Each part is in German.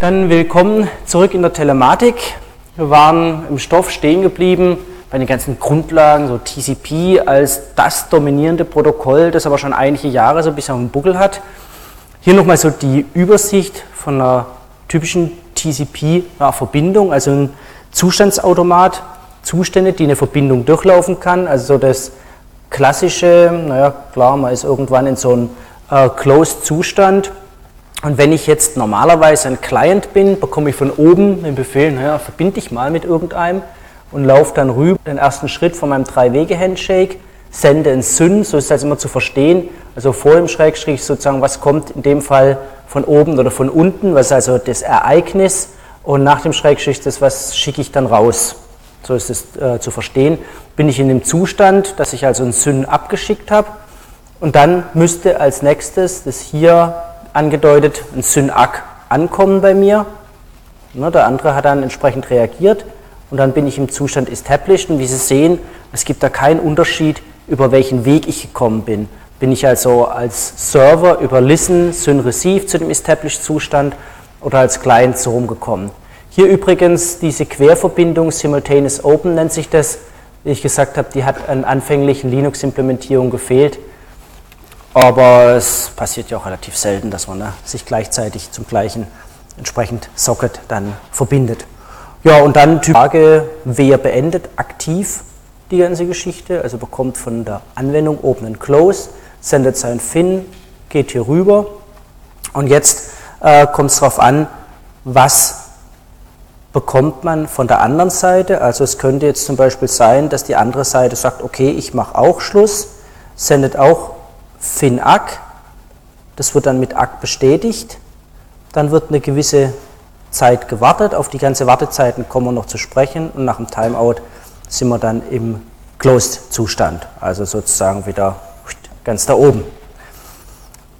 Dann willkommen zurück in der Telematik. Wir waren im Stoff stehen geblieben bei den ganzen Grundlagen, so TCP als das dominierende Protokoll, das aber schon einige Jahre so ein bisschen auf dem Buckel hat. Hier nochmal so die Übersicht von einer typischen TCP-Verbindung, also ein Zustandsautomat, Zustände, die eine Verbindung durchlaufen kann, also so das klassische, naja klar, man ist irgendwann in so einem äh, Closed-Zustand und wenn ich jetzt normalerweise ein Client bin, bekomme ich von oben den Befehl, naja, verbinde ich mal mit irgendeinem und laufe dann rüber den ersten Schritt von meinem Drei-Wege-Handshake, sende ein Syn, so ist das immer zu verstehen, also vor dem Schrägstrich sozusagen, was kommt in dem Fall von oben oder von unten, was ist also das Ereignis und nach dem Schrägstrich das, was schicke ich dann raus. So ist es äh, zu verstehen. Bin ich in dem Zustand, dass ich also ein Syn abgeschickt habe und dann müsste als nächstes das hier angedeutet, ein Synak ankommen bei mir. Ne, der andere hat dann entsprechend reagiert und dann bin ich im Zustand established und wie Sie sehen, es gibt da keinen Unterschied, über welchen Weg ich gekommen bin. Bin ich also als Server über Listen, Syn Receive zu dem established Zustand oder als Client so rumgekommen. Hier übrigens diese Querverbindung, Simultaneous Open nennt sich das, wie ich gesagt habe, die hat an anfänglichen Linux-Implementierungen gefehlt. Aber es passiert ja auch relativ selten, dass man ne, sich gleichzeitig zum gleichen entsprechend Socket dann verbindet. Ja, und dann die Frage, wer beendet aktiv die ganze Geschichte, also bekommt von der Anwendung Open and Close, sendet sein FIN, geht hier rüber und jetzt äh, kommt es darauf an, was bekommt man von der anderen Seite. Also es könnte jetzt zum Beispiel sein, dass die andere Seite sagt, okay, ich mache auch Schluss, sendet auch FinAC, das wird dann mit ACK bestätigt, dann wird eine gewisse Zeit gewartet, auf die ganze Wartezeiten kommen wir noch zu sprechen. Und nach dem Timeout sind wir dann im Closed-Zustand, also sozusagen wieder ganz da oben.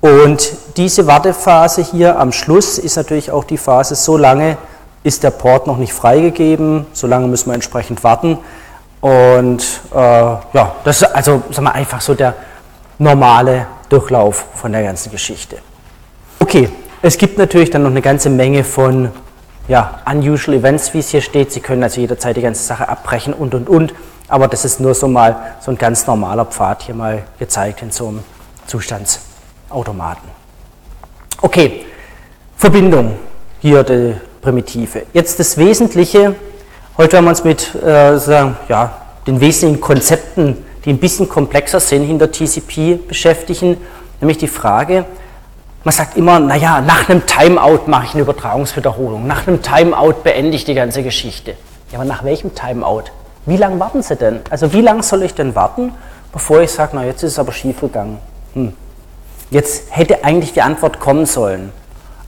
Und diese Wartephase hier am Schluss ist natürlich auch die Phase, so lange ist der Port noch nicht freigegeben, so lange müssen wir entsprechend warten. Und äh, ja, das ist also sagen wir, einfach so der normale Durchlauf von der ganzen Geschichte. Okay, es gibt natürlich dann noch eine ganze Menge von ja, unusual events, wie es hier steht. Sie können also jederzeit die ganze Sache abbrechen und und und. Aber das ist nur so mal so ein ganz normaler Pfad hier mal gezeigt in so einem Zustandsautomaten. Okay, Verbindung, hier die Primitive. Jetzt das Wesentliche, heute werden wir uns mit äh, ja, den wesentlichen Konzepten die ein bisschen komplexer sind, hinter TCP beschäftigen, nämlich die Frage, man sagt immer, naja, nach einem Timeout mache ich eine Übertragungswiederholung, nach einem Timeout beende ich die ganze Geschichte. Ja, aber nach welchem Timeout? Wie lange warten Sie denn? Also wie lange soll ich denn warten, bevor ich sage, na jetzt ist es aber schief gegangen? Hm. Jetzt hätte eigentlich die Antwort kommen sollen.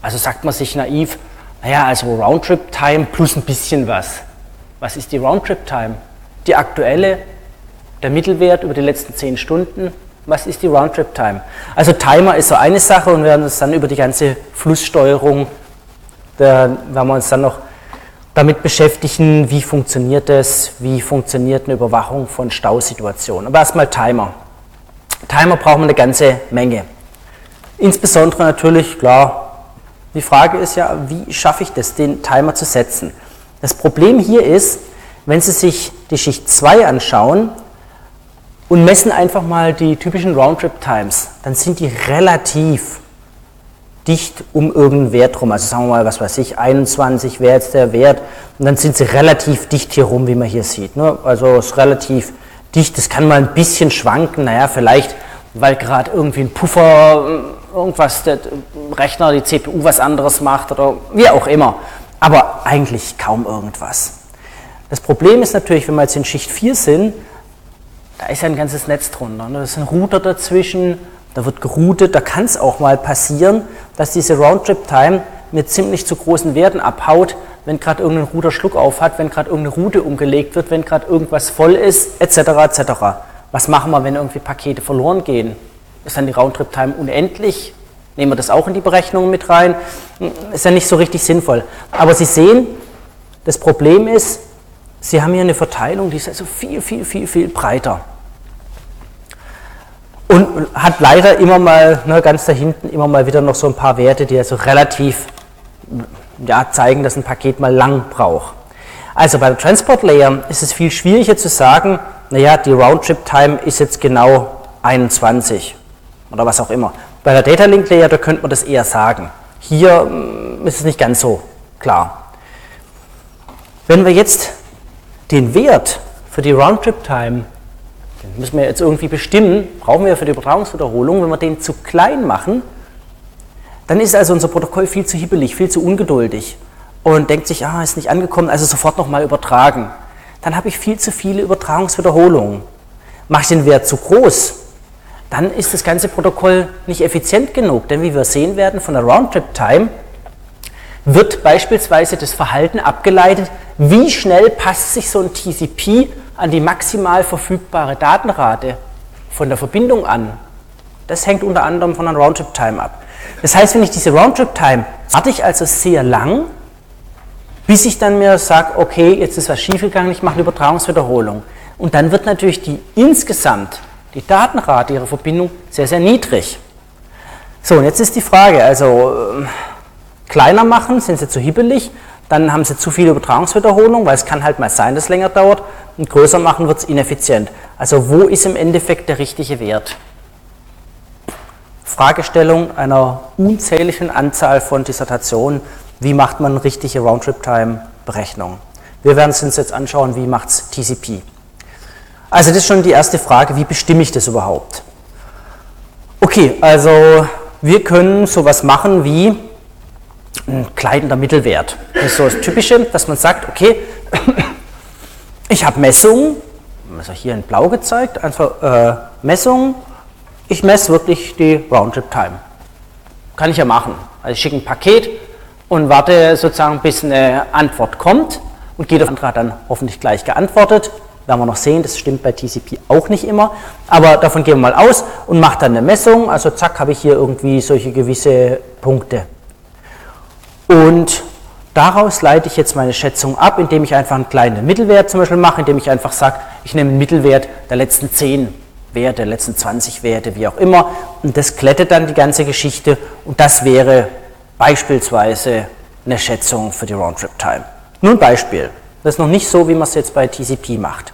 Also sagt man sich naiv, naja, also Roundtrip-Time plus ein bisschen was. Was ist die Roundtrip-Time? Die aktuelle der Mittelwert über die letzten 10 Stunden, was ist die Roundtrip-Time? Also Timer ist so eine Sache und wir werden uns dann über die ganze Flusssteuerung, da werden wir uns dann noch damit beschäftigen, wie funktioniert das, wie funktioniert eine Überwachung von Stausituationen. Aber erstmal Timer. Timer brauchen wir eine ganze Menge. Insbesondere natürlich, klar, die Frage ist ja, wie schaffe ich das, den Timer zu setzen? Das Problem hier ist, wenn Sie sich die Schicht 2 anschauen, und messen einfach mal die typischen Roundtrip-Times, dann sind die relativ dicht um irgendeinen Wert rum. Also sagen wir mal, was weiß ich, 21 wäre jetzt der Wert und dann sind sie relativ dicht hier rum, wie man hier sieht. Ne? Also es ist relativ dicht, das kann mal ein bisschen schwanken, naja, vielleicht weil gerade irgendwie ein Puffer, irgendwas, der Rechner, die CPU was anderes macht oder wie auch immer. Aber eigentlich kaum irgendwas. Das Problem ist natürlich, wenn wir jetzt in Schicht 4 sind, da ist ja ein ganzes Netz drunter. Ne? Da ist ein Router dazwischen, da wird geroutet, da kann es auch mal passieren, dass diese Roundtrip-Time mit ziemlich zu großen Werten abhaut, wenn gerade irgendein Router Schluck auf hat, wenn gerade irgendeine Route umgelegt wird, wenn gerade irgendwas voll ist, etc. etc. Was machen wir, wenn irgendwie Pakete verloren gehen? Ist dann die Roundtrip-Time unendlich? Nehmen wir das auch in die Berechnung mit rein? Ist ja nicht so richtig sinnvoll. Aber Sie sehen, das Problem ist, Sie haben hier eine Verteilung, die ist also viel, viel, viel, viel breiter. Und hat leider immer mal, ne, ganz da hinten, immer mal wieder noch so ein paar Werte, die also relativ ja, zeigen, dass ein Paket mal lang braucht. Also bei der Transport Layer ist es viel schwieriger zu sagen, naja, die Roundtrip-Time ist jetzt genau 21 oder was auch immer. Bei der Data Link Layer, da könnte man das eher sagen. Hier mm, ist es nicht ganz so klar. Wenn wir jetzt den Wert für die Roundtrip-Time, den müssen wir jetzt irgendwie bestimmen, brauchen wir für die Übertragungswiederholung, wenn wir den zu klein machen, dann ist also unser Protokoll viel zu hibbelig, viel zu ungeduldig und denkt sich, ah, ist nicht angekommen, also sofort nochmal übertragen. Dann habe ich viel zu viele Übertragungswiederholungen. Mache ich den Wert zu groß, dann ist das ganze Protokoll nicht effizient genug, denn wie wir sehen werden von der Roundtrip-Time, wird beispielsweise das Verhalten abgeleitet, wie schnell passt sich so ein TCP an die maximal verfügbare Datenrate von der Verbindung an. Das hängt unter anderem von der Roundtrip-Time ab. Das heißt, wenn ich diese Roundtrip-Time warte ich also sehr lang, bis ich dann mir sage, okay, jetzt ist was schiefgegangen, ich mache eine Übertragungswiederholung. Und dann wird natürlich die insgesamt, die Datenrate ihrer Verbindung sehr, sehr niedrig. So, und jetzt ist die Frage, also äh, kleiner machen, sind sie zu hibbelig, dann haben sie zu viele Übertragungswiederholungen, weil es kann halt mal sein, dass es länger dauert, und größer machen wird es ineffizient. Also wo ist im Endeffekt der richtige Wert? Fragestellung einer unzähligen Anzahl von Dissertationen, wie macht man richtige Roundtrip-Time-Berechnung. Wir werden es uns jetzt anschauen, wie macht es TCP. Also das ist schon die erste Frage, wie bestimme ich das überhaupt? Okay, also wir können sowas machen wie ein kleidender Mittelwert. Das ist so das Typische, dass man sagt, okay, ich habe Messungen, also hier in blau gezeigt, einfach äh, Messungen ich messe wirklich die Roundtrip-Time. Kann ich ja machen. Also ich schicke ein Paket und warte sozusagen, bis eine Antwort kommt und geht auf Antrag dann hoffentlich gleich geantwortet. Werden wir noch sehen, das stimmt bei TCP auch nicht immer. Aber davon gehen wir mal aus und mache dann eine Messung. Also zack, habe ich hier irgendwie solche gewisse Punkte. Und daraus leite ich jetzt meine Schätzung ab, indem ich einfach einen kleinen Mittelwert zum Beispiel mache, indem ich einfach sage, ich nehme einen Mittelwert der letzten 10 Werte, letzten 20 Werte, wie auch immer. Und das glättet dann die ganze Geschichte und das wäre beispielsweise eine Schätzung für die Roundtrip-Time. Nun Beispiel. Das ist noch nicht so, wie man es jetzt bei TCP macht.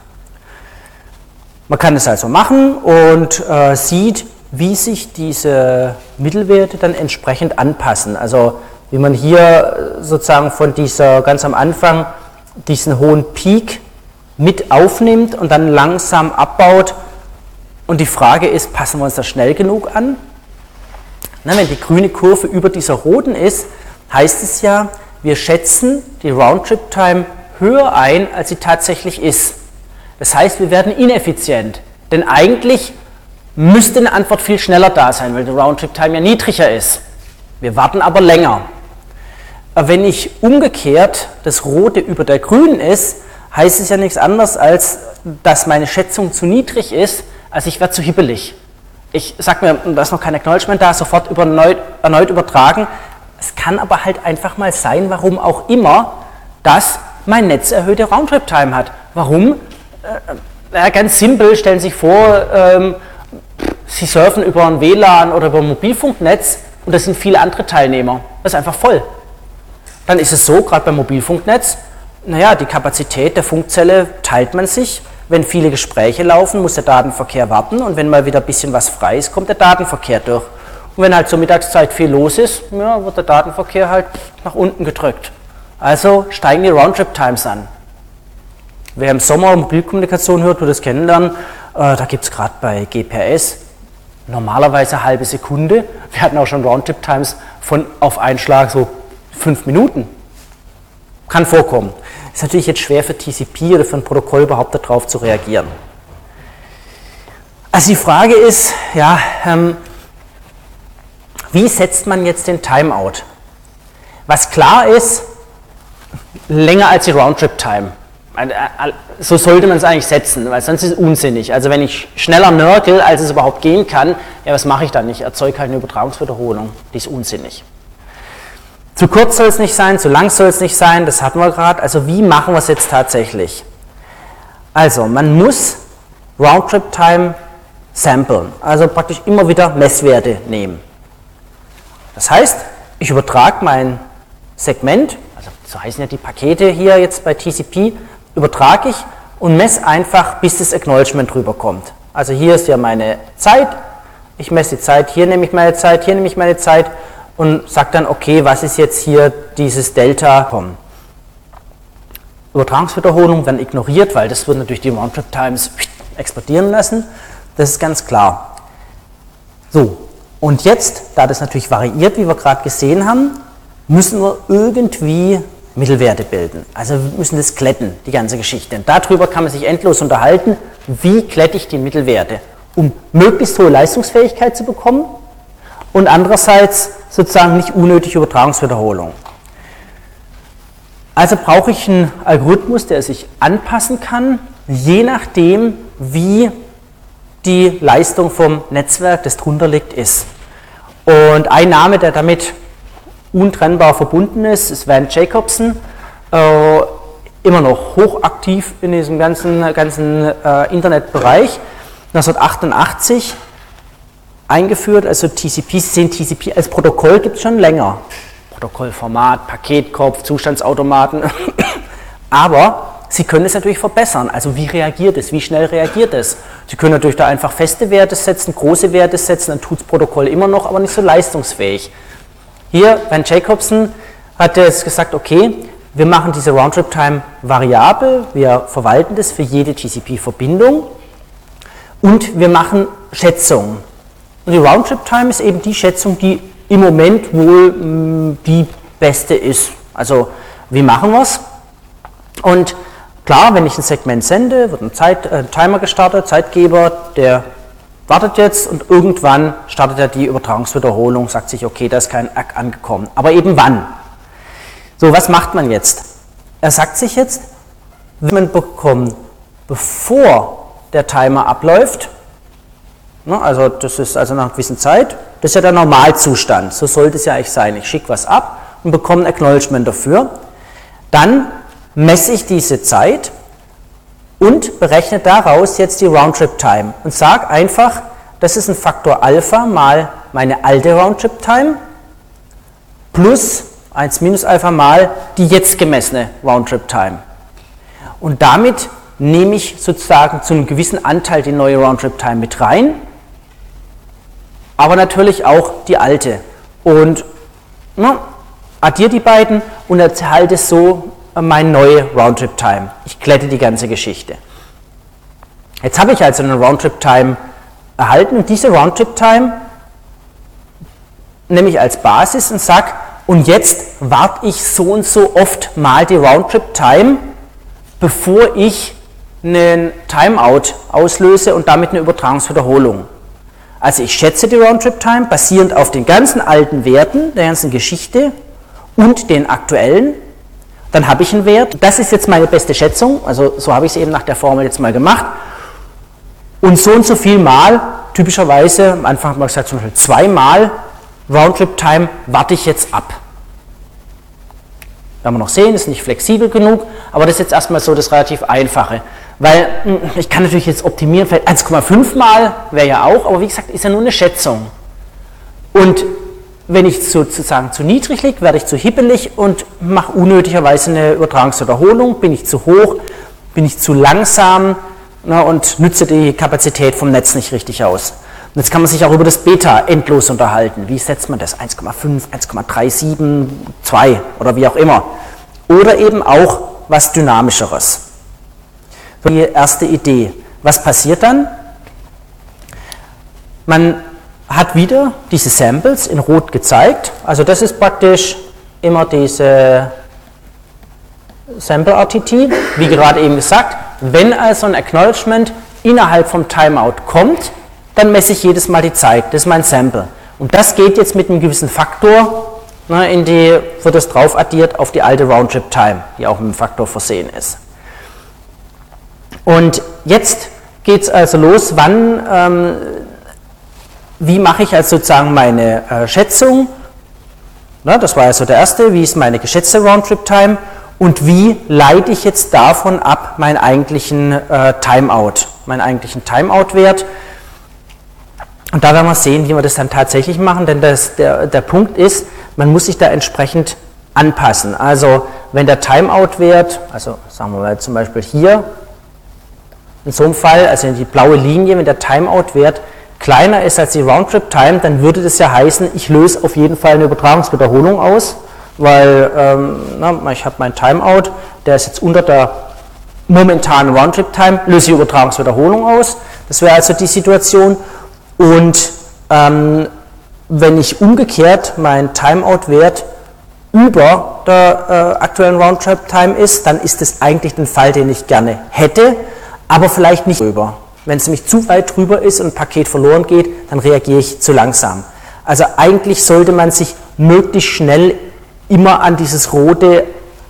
Man kann es also machen und äh, sieht, wie sich diese Mittelwerte dann entsprechend anpassen. Also wie man hier sozusagen von dieser ganz am Anfang diesen hohen Peak mit aufnimmt und dann langsam abbaut und die Frage ist, passen wir uns das schnell genug an? Na, wenn die grüne Kurve über dieser roten ist, heißt es ja, wir schätzen die Roundtrip-Time höher ein, als sie tatsächlich ist. Das heißt, wir werden ineffizient. Denn eigentlich müsste eine Antwort viel schneller da sein, weil die Roundtrip-Time ja niedriger ist. Wir warten aber länger. Wenn ich umgekehrt das Rote über der Grünen ist, heißt es ja nichts anderes, als dass meine Schätzung zu niedrig ist, also ich werde zu hibbelig. Ich sage mir, da ist noch kein Acknowledgement da, sofort über, erneut, übertragen. Es kann aber halt einfach mal sein, warum auch immer, dass mein Netz erhöhte Roundtrip-Time hat. Warum? Äh, ganz simpel, stellen Sie sich vor, ähm, Sie surfen über ein WLAN oder über ein Mobilfunknetz und da sind viele andere Teilnehmer. Das ist einfach voll. Dann ist es so, gerade beim Mobilfunknetz, naja, die Kapazität der Funkzelle teilt man sich wenn viele Gespräche laufen, muss der Datenverkehr warten und wenn mal wieder ein bisschen was frei ist, kommt der Datenverkehr durch. Und wenn halt zur Mittagszeit viel los ist, ja, wird der Datenverkehr halt nach unten gedrückt. Also steigen die Roundtrip-Times an. Wer im Sommer Mobilkommunikation hört, wird das kennenlernen. Äh, da gibt es gerade bei GPRS normalerweise eine halbe Sekunde. Wir hatten auch schon Roundtrip-Times von auf einen Schlag so fünf Minuten. Kann vorkommen. Ist natürlich jetzt schwer für TCP oder für ein Protokoll überhaupt darauf zu reagieren. Also die Frage ist, ja, ähm, wie setzt man jetzt den Timeout? Was klar ist, länger als die Roundtrip-Time. Äh, so sollte man es eigentlich setzen, weil sonst ist es unsinnig. Also wenn ich schneller nörkel, als es überhaupt gehen kann, ja, was mache ich dann? Ich erzeuge halt eine Übertragungswiederholung. Die ist unsinnig. Zu kurz soll es nicht sein, zu lang soll es nicht sein, das hatten wir gerade. Also wie machen wir es jetzt tatsächlich? Also man muss Roundtrip-Time samplen, also praktisch immer wieder Messwerte nehmen. Das heißt, ich übertrage mein Segment, also so heißen ja die Pakete hier jetzt bei TCP, übertrage ich und messe einfach, bis das Acknowledgement rüberkommt. Also hier ist ja meine Zeit, ich messe die Zeit, hier nehme ich meine Zeit, hier nehme ich meine Zeit und sage dann, okay, was ist jetzt hier dieses Delta? Übertragungswiederholungen werden ignoriert, weil das wird natürlich die Roundtrip-Times explodieren lassen. Das ist ganz klar. So, und jetzt, da das natürlich variiert, wie wir gerade gesehen haben, müssen wir irgendwie Mittelwerte bilden. Also wir müssen das glätten, die ganze Geschichte. Und darüber kann man sich endlos unterhalten, wie glätte ich die Mittelwerte, um möglichst hohe Leistungsfähigkeit zu bekommen und andererseits sozusagen nicht unnötige Übertragungswiederholung. Also brauche ich einen Algorithmus, der sich anpassen kann, je nachdem, wie die Leistung vom Netzwerk, das drunter liegt, ist. Und ein Name, der damit untrennbar verbunden ist, ist Van Jacobson, äh, immer noch hochaktiv in diesem ganzen, ganzen äh, Internetbereich. 1988 eingeführt, also TCP, Sie sehen TCP als Protokoll gibt es schon länger. Protokollformat, Paketkopf, Zustandsautomaten. Aber Sie können es natürlich verbessern. Also wie reagiert es? Wie schnell reagiert es? Sie können natürlich da einfach feste Werte setzen, große Werte setzen, dann tut das Protokoll immer noch, aber nicht so leistungsfähig. Hier, Van Jacobson hat jetzt gesagt, okay, wir machen diese Roundtrip-Time variabel, wir verwalten das für jede TCP-Verbindung und wir machen Schätzungen. Und die Roundtrip-Time ist eben die Schätzung, die im Moment wohl mh, mm, die beste ist. Also wie machen wir es? Und klar, wenn ich ein Segment sende, wird ein Zeit, äh, Timer gestartet, Zeitgeber, der wartet jetzt und irgendwann startet er die Übertragungswiederholung, sagt sich, okay, da ist kein Ack angekommen. Aber eben wann? So, was macht man jetzt? Er sagt sich jetzt, wenn man bekommt, bevor der Timer abläuft, also das ist also nach einer gewissen Zeit, das ist ja der Normalzustand, so sollte es ja eigentlich sein. Ich schicke was ab und bekomme ein Acknowledgement dafür. Dann messe ich diese Zeit und berechne daraus jetzt die Roundtrip-Time und sage einfach, das ist ein Faktor Alpha mal meine alte Roundtrip-Time plus 1 minus Alpha mal die jetzt gemessene Roundtrip-Time. Und damit nehme ich sozusagen zu einem gewissen Anteil die neue Roundtrip-Time mit rein aber natürlich auch die alte. Und ne, addiere die beiden und erhalte so meine neue Roundtrip-Time. Ich glätte die ganze Geschichte. Jetzt habe ich also eine Roundtrip-Time erhalten und diese Roundtrip-Time nehme ich als Basis und sage, und jetzt warte ich so und so oft mal die Roundtrip-Time, bevor ich einen Timeout auslöse und damit eine Übertragungswiederholung. Also ich schätze die Roundtrip-Time basierend auf den ganzen alten Werten der ganzen Geschichte und den aktuellen. Dann habe ich einen Wert. Das ist jetzt meine beste Schätzung. Also so habe ich es eben nach der Formel jetzt mal gemacht. Und so und so viel Mal, typischerweise, am Anfang haben wir gesagt, zum Beispiel zweimal Roundtrip-Time warte ich jetzt ab. Werden wir noch sehen, ist nicht flexibel genug, aber das ist jetzt erstmal so das relativ Einfache. Weil hm, ich kann natürlich jetzt optimieren, vielleicht 1,5 mal wäre ja auch, aber wie gesagt, ist ja nur eine Schätzung. Und wenn ich sozusagen zu niedrig liege, werde ich zu hippelig und mache unnötigerweise eine Übertragungswiederholung, bin ich zu hoch, bin ich zu langsam na, und nütze die Kapazität vom Netz nicht richtig aus. Und jetzt kann man sich auch über das Beta endlos unterhalten. Wie setzt man das? 1,5, 1,37, 2 oder wie auch immer. Oder eben auch was Dynamischeres die erste Idee. Was passiert dann? Man hat wieder diese Samples in Rot gezeigt. Also das ist praktisch immer diese Sample RTT, wie gerade eben gesagt. Wenn also ein Acknowledgement innerhalb vom Timeout kommt, dann messe ich jedes Mal die Zeit. Das ist mein Sample. Und das geht jetzt mit einem gewissen Faktor, ne, in die, wird das drauf addiert auf die alte Roundtrip Time, die auch mit einem Faktor versehen ist. Und jetzt geht es also los, wann, ähm, wie mache ich also sozusagen meine äh, Schätzung? Na, das war also der erste, wie ist meine geschätzte Roundtrip-Time und wie leite ich jetzt davon ab meinen eigentlichen äh, Timeout, meinen eigentlichen Timeout-Wert. Und da werden wir sehen, wie wir das dann tatsächlich machen, denn das, der, der Punkt ist, man muss sich da entsprechend anpassen. Also wenn der Timeout-Wert, also sagen wir mal zum Beispiel hier, in so einem Fall, also die blaue Linie, wenn der Timeout-Wert kleiner ist als die Roundtrip-Time, dann würde das ja heißen, ich löse auf jeden Fall eine Übertragungswiederholung aus, weil ähm, na, ich habe mein Timeout, der ist jetzt unter der momentanen Roundtrip-Time, löse die Übertragungswiederholung aus. Das wäre also die Situation. Und ähm, wenn ich umgekehrt meinen Timeout-Wert über der äh, aktuellen Roundtrip-Time ist, dann ist das eigentlich den Fall, den ich gerne hätte, aber vielleicht nicht drüber. Wenn es nämlich zu weit drüber ist und ein Paket verloren geht, dann reagiere ich zu langsam. Also eigentlich sollte man sich möglichst schnell immer an dieses rote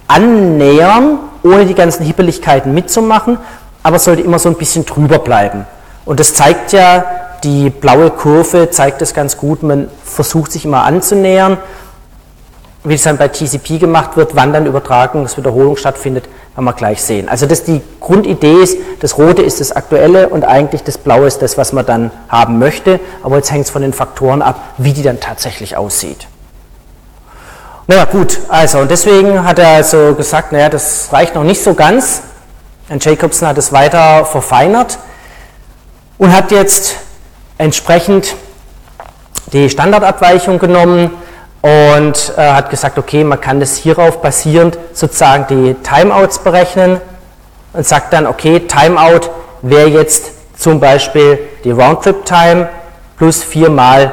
annähern, ohne die ganzen Hippeligkeiten mitzumachen, aber sollte immer so ein bisschen drüber bleiben. Und das zeigt ja, die blaue Kurve zeigt das ganz gut, man versucht sich immer anzunähern wie es dann bei TCP gemacht wird, wann dann Übertragungswiederholung stattfindet, werden wir gleich sehen. Also das die Grundidee ist, das Rote ist das Aktuelle und eigentlich das Blaue ist das, was man dann haben möchte. Aber jetzt hängt es von den Faktoren ab, wie die dann tatsächlich aussieht. Naja gut, also und deswegen hat er also gesagt, naja, das reicht noch nicht so ganz. Und Jacobson hat es weiter verfeinert und hat jetzt entsprechend die Standardabweichung genommen, und äh, hat gesagt, okay, man kann das hierauf basierend sozusagen die Timeouts berechnen und sagt dann, okay, Timeout wäre jetzt zum Beispiel die Roundtrip-Time plus viermal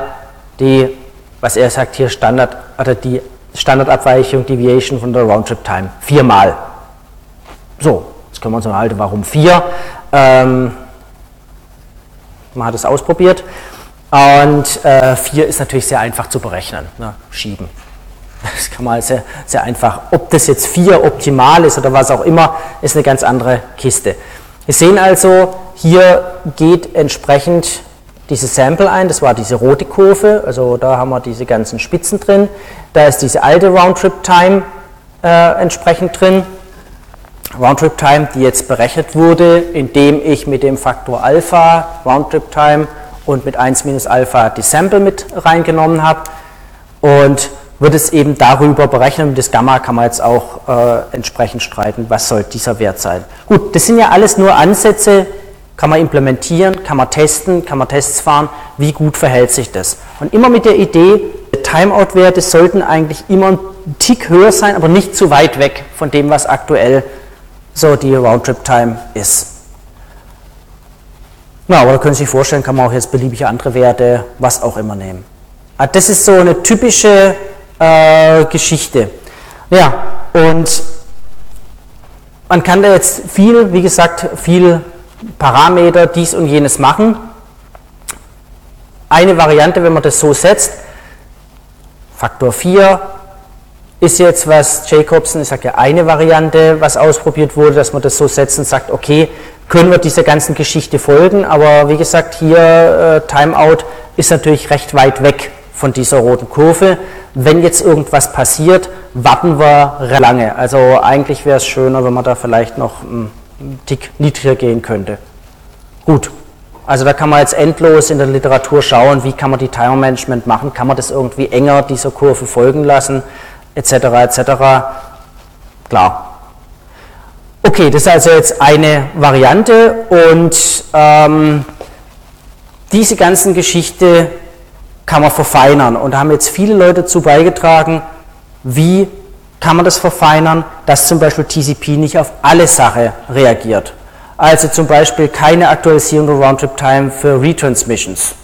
die, was er sagt hier, Standard, oder die Standardabweichung, Deviation von der Roundtrip-Time. Viermal. So, jetzt können wir uns unterhalten, warum vier. Ähm, man hat es ausprobiert. Und äh, 4 ist natürlich sehr einfach zu berechnen, ne? schieben. Das kann man sehr, sehr einfach. Ob das jetzt 4 optimal ist oder was auch immer, ist eine ganz andere Kiste. Wir sehen also, hier geht entsprechend dieses Sample ein, das war diese rote Kurve, also da haben wir diese ganzen Spitzen drin. Da ist diese alte Roundtrip-Time äh, entsprechend drin. Roundtrip-Time, die jetzt berechnet wurde, indem ich mit dem Faktor Alpha Roundtrip-Time und mit 1 minus Alpha die Sample mit reingenommen habe und wird es eben darüber berechnen. Das Gamma kann man jetzt auch äh, entsprechend streiten, was soll dieser Wert sein. Gut, das sind ja alles nur Ansätze, kann man implementieren, kann man testen, kann man Tests fahren, wie gut verhält sich das. Und immer mit der Idee, Timeout-Werte sollten eigentlich immer ein Tick höher sein, aber nicht zu weit weg von dem, was aktuell so die Roundtrip-Time ist. Ja, aber da können Sie sich vorstellen, kann man auch jetzt beliebige andere Werte, was auch immer nehmen. Ah, das ist so eine typische äh, Geschichte. Ja, und man kann da jetzt viel, wie gesagt, viel Parameter, dies und jenes machen. Eine Variante, wenn man das so setzt, Faktor 4 ist jetzt was Jacobson, ich sage ja eine Variante, was ausprobiert wurde, dass man das so setzt und sagt, okay, können wir dieser ganzen Geschichte folgen. Aber wie gesagt, hier äh, Timeout ist natürlich recht weit weg von dieser roten Kurve. Wenn jetzt irgendwas passiert, warten wir lange. Also eigentlich wäre es schöner, wenn man da vielleicht noch einen Tick niedriger gehen könnte. Gut, also da kann man jetzt endlos in der Literatur schauen, wie kann man die Timer Management machen, kann man das irgendwie enger dieser Kurve folgen lassen, etc. etc. Klar, Okay, das ist also jetzt eine Variante und ähm, diese ganzen Geschichte kann man verfeinern und da haben jetzt viele Leute dazu beigetragen, wie kann man das verfeinern, dass zum Beispiel TCP nicht auf alle Sachen reagiert. Also zum Beispiel keine Aktualisierung der Roundtrip-Time für Retransmissions.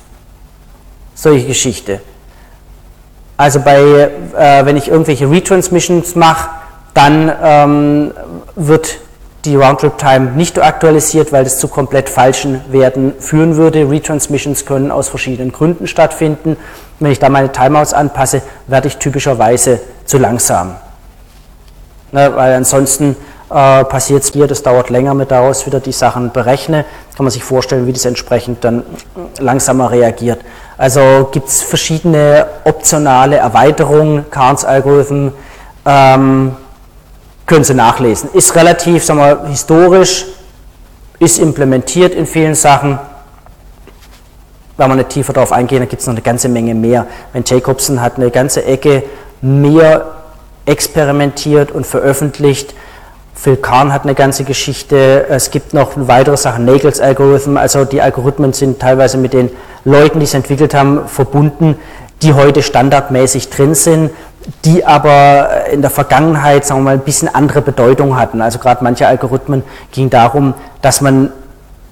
Solche Geschichte. Also bei, äh, wenn ich irgendwelche Retransmissions mache, dann ähm, wird die Roundtrip-Time nicht aktualisiert, weil das zu komplett falschen Werten führen würde. Retransmissions können aus verschiedenen Gründen stattfinden. Wenn ich da meine Timeouts anpasse, werde ich typischerweise zu langsam. Ne, weil ansonsten äh, passiert es hier, das dauert länger, mit daraus wieder die Sachen berechne. Kann man sich vorstellen, wie das entsprechend dann langsamer reagiert. Also gibt es verschiedene optionale Erweiterungen, Carnes Algorithmen, ähm, können Sie nachlesen. Ist relativ, sagen wir, historisch, ist implementiert in vielen Sachen. Wenn wir nicht tiefer darauf eingehen, dann gibt es noch eine ganze Menge mehr. Wenn Jacobson hat eine ganze Ecke mehr experimentiert und veröffentlicht. Phil Kahn hat eine ganze Geschichte. Es gibt noch weitere Sachen, Nagels Algorithm. Also die Algorithmen sind teilweise mit den Leuten, die es entwickelt haben, verbunden, die heute standardmäßig drin sind, die aber in der Vergangenheit, sagen wir mal, ein bisschen andere Bedeutung hatten. Also gerade manche Algorithmen ging darum, dass man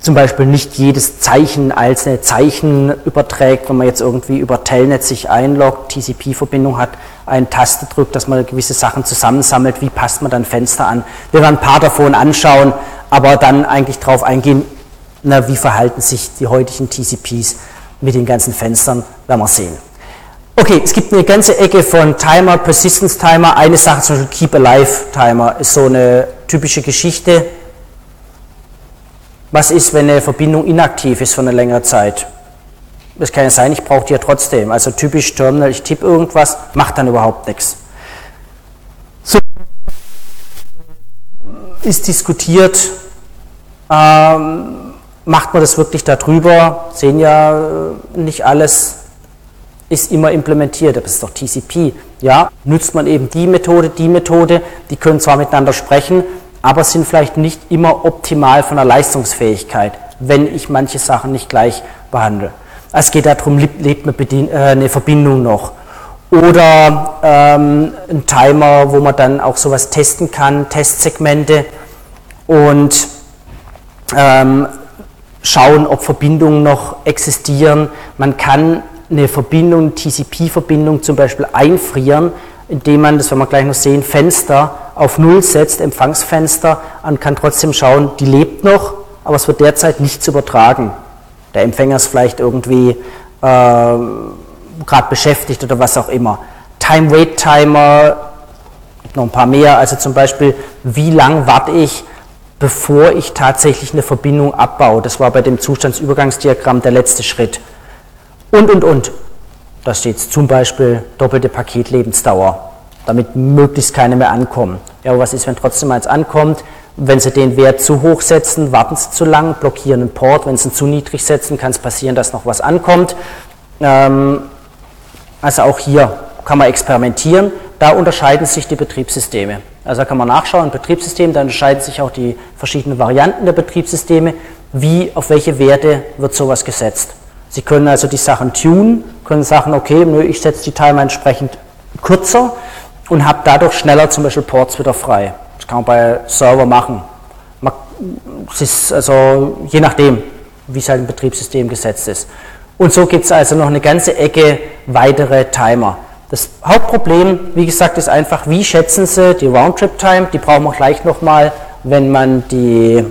zum Beispiel nicht jedes Zeichen als ein Zeichen überträgt, wenn man jetzt irgendwie über Telnet sich einloggt, TCP-Verbindung hat, eine Taste drückt, dass man gewisse Sachen zusammensammelt, wie passt man dann Fenster an. Wir werden ein paar davon anschauen, aber dann eigentlich darauf eingehen, na, wie verhalten sich die heutigen TCPs mit den ganzen Fenstern, werden wir sehen. Okay, es gibt eine ganze Ecke von Timer, Persistence Timer. Eine Sache zum Beispiel Keep Alive Timer ist so eine typische Geschichte. Was ist, wenn eine Verbindung inaktiv ist für eine längere Zeit? Das kann ja sein, ich brauche die ja trotzdem. Also typisch Terminal, ich tippe irgendwas, macht dann überhaupt nichts. So ist diskutiert, ähm, macht man das wirklich darüber? Sehen ja äh, nicht alles ist immer implementiert, es ist doch TCP. Ja, nützt man eben die Methode, die Methode, die können zwar miteinander sprechen, aber sind vielleicht nicht immer optimal von der Leistungsfähigkeit, wenn ich manche Sachen nicht gleich behandle. Es geht darum, lebt äh, eine Verbindung noch. Oder ähm, ein Timer, wo man dann auch sowas testen kann, Testsegmente und ähm, schauen, ob Verbindungen noch existieren. Man kann eine Verbindung, TCP-Verbindung zum Beispiel einfrieren, indem man, das werden wir gleich noch sehen, Fenster auf Null setzt, Empfangsfenster, und kann trotzdem schauen, die lebt noch, aber es wird derzeit nichts übertragen. Der Empfänger ist vielleicht irgendwie äh, gerade beschäftigt oder was auch immer. Time-Wait-Timer, noch ein paar mehr, also zum Beispiel, wie lang warte ich, bevor ich tatsächlich eine Verbindung abbaue. Das war bei dem Zustandsübergangsdiagramm der letzte Schritt. Und, und, und. Da steht zum Beispiel doppelte Paketlebensdauer, damit möglichst keine mehr ankommen. Ja, aber was ist, wenn trotzdem eins ankommt? Wenn Sie den Wert zu hoch setzen, warten Sie zu lang, blockieren den Port. Wenn Sie ihn zu niedrig setzen, kann es passieren, dass noch was ankommt. Ähm, also auch hier kann man experimentieren. Da unterscheiden sich die Betriebssysteme. Also da kann man nachschauen, Betriebssystem, da unterscheiden sich auch die verschiedenen Varianten der Betriebssysteme. Wie, auf welche Werte wird sowas gesetzt? Sie können also die Sachen tunen, können sagen, okay, ich setze die Timer entsprechend kürzer und habe dadurch schneller zum Beispiel Ports wieder frei. Das kann man bei Server machen. Es ist also je nachdem, wie es halt im Betriebssystem gesetzt ist. Und so gibt es also noch eine ganze Ecke weitere Timer. Das Hauptproblem, wie gesagt, ist einfach, wie schätzen Sie die Roundtrip-Time? Die brauchen wir gleich nochmal, wenn man die,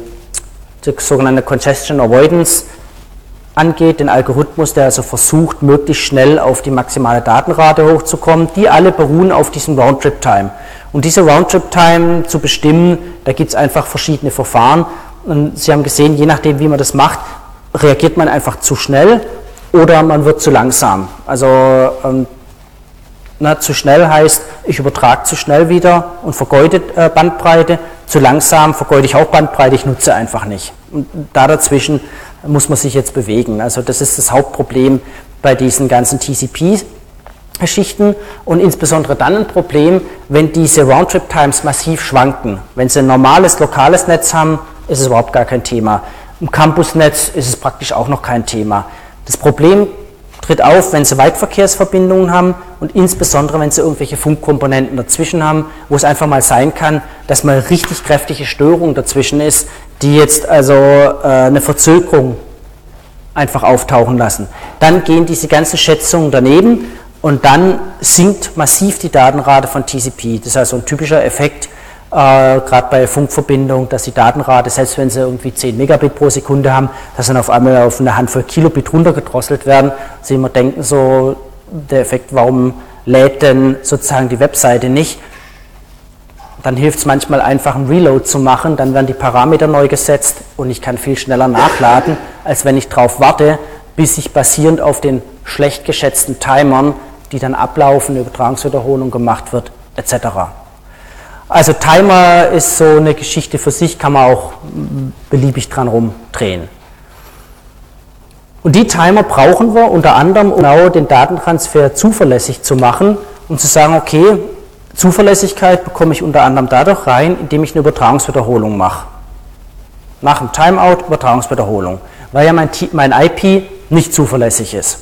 die sogenannte Congestion Avoidance angeht, den Algorithmus, der also versucht, möglichst schnell auf die maximale Datenrate hochzukommen, die alle beruhen auf diesem Roundtrip-Time. Und diese Roundtrip-Time zu bestimmen, da gibt es einfach verschiedene Verfahren. Und Sie haben gesehen, je nachdem, wie man das macht, reagiert man einfach zu schnell oder man wird zu langsam. Also ähm, na, zu schnell heißt, ich übertrage zu schnell wieder und vergeude äh, Bandbreite. Zu langsam vergeude ich auch Bandbreite, ich nutze einfach nicht. Und da dazwischen muss man sich jetzt bewegen. Also das ist das Hauptproblem bei diesen ganzen TCP-Geschichten und insbesondere dann ein Problem, wenn diese Roundtrip-Times massiv schwanken. Wenn Sie ein normales lokales Netz haben, ist es überhaupt gar kein Thema. Im Campusnetz ist es praktisch auch noch kein Thema. Das Problem tritt auf, wenn Sie Weitverkehrsverbindungen haben und insbesondere, wenn Sie irgendwelche Funkkomponenten dazwischen haben, wo es einfach mal sein kann, dass mal richtig kräftige Störung dazwischen ist, die jetzt also äh, eine Verzögerung einfach auftauchen lassen. Dann gehen diese ganzen Schätzungen daneben und dann sinkt massiv die Datenrate von TCP. Das ist also ein typischer Effekt, äh, gerade bei Funkverbindung, dass die Datenrate, selbst wenn sie irgendwie 10 Megabit pro Sekunde haben, dass dann auf einmal auf eine Handvoll Kilobit runtergedrosselt werden. Sie immer denken so, der Effekt, warum lädt denn sozusagen die Webseite nicht? Dann hilft es manchmal einfach, einen Reload zu machen, dann werden die Parameter neu gesetzt und ich kann viel schneller nachladen, als wenn ich darauf warte, bis ich basierend auf den schlecht geschätzten Timern, die dann ablaufen, Übertragungswiederholung gemacht wird, etc. Also Timer ist so eine Geschichte für sich, kann man auch beliebig dran rumdrehen. Und die Timer brauchen wir unter anderem, um genau den Datentransfer zuverlässig zu machen und zu sagen, okay, Zuverlässigkeit bekomme ich unter anderem dadurch rein, indem ich eine Übertragungswiederholung mache. Nach dem Timeout Übertragungswiederholung, weil ja mein, mein IP nicht zuverlässig ist.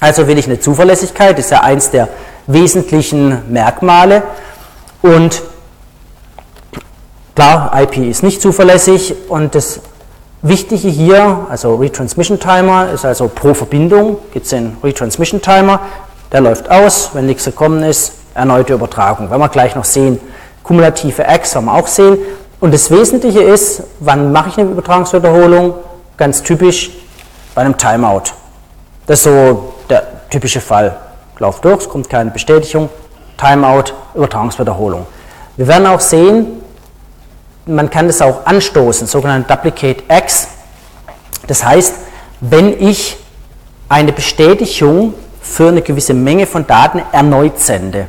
Also will ich eine Zuverlässigkeit, ist ja eins der wesentlichen Merkmale. Und klar, IP ist nicht zuverlässig und das Wichtige hier, also Retransmission Timer, ist also pro Verbindung, gibt es den Retransmission Timer, der läuft aus, wenn nichts gekommen ist, erneute Übertragung. Wenn wir gleich noch sehen, kumulative X haben wir auch sehen. Und das Wesentliche ist, wann mache ich eine Übertragungswiederholung? Ganz typisch bei einem Timeout. Das ist so der typische Fall. Lauf durch, es kommt keine Bestätigung, Timeout, Übertragungswiederholung. Wir werden auch sehen, man kann das auch anstoßen, sogenannte Duplicate X. Das heißt, wenn ich eine Bestätigung für eine gewisse Menge von Daten erneut sende,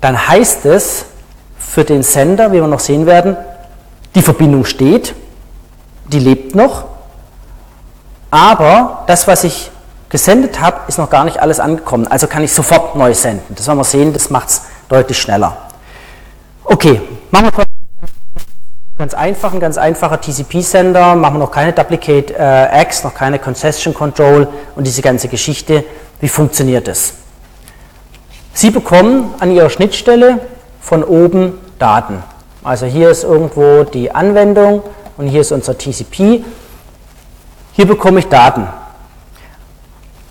dann heißt es für den Sender, wie wir noch sehen werden, die Verbindung steht, die lebt noch, aber das, was ich gesendet habe, ist noch gar nicht alles angekommen. Also kann ich sofort neu senden. Das werden wir sehen, das macht es deutlich schneller. Okay, machen wir ganz einfach, ein ganz einfacher TCP-Sender, machen wir noch keine Duplicate äh, noch keine Concession Control und diese ganze Geschichte. Wie funktioniert das? Sie bekommen an Ihrer Schnittstelle von oben Daten. Also hier ist irgendwo die Anwendung und hier ist unser TCP. Hier bekomme ich Daten.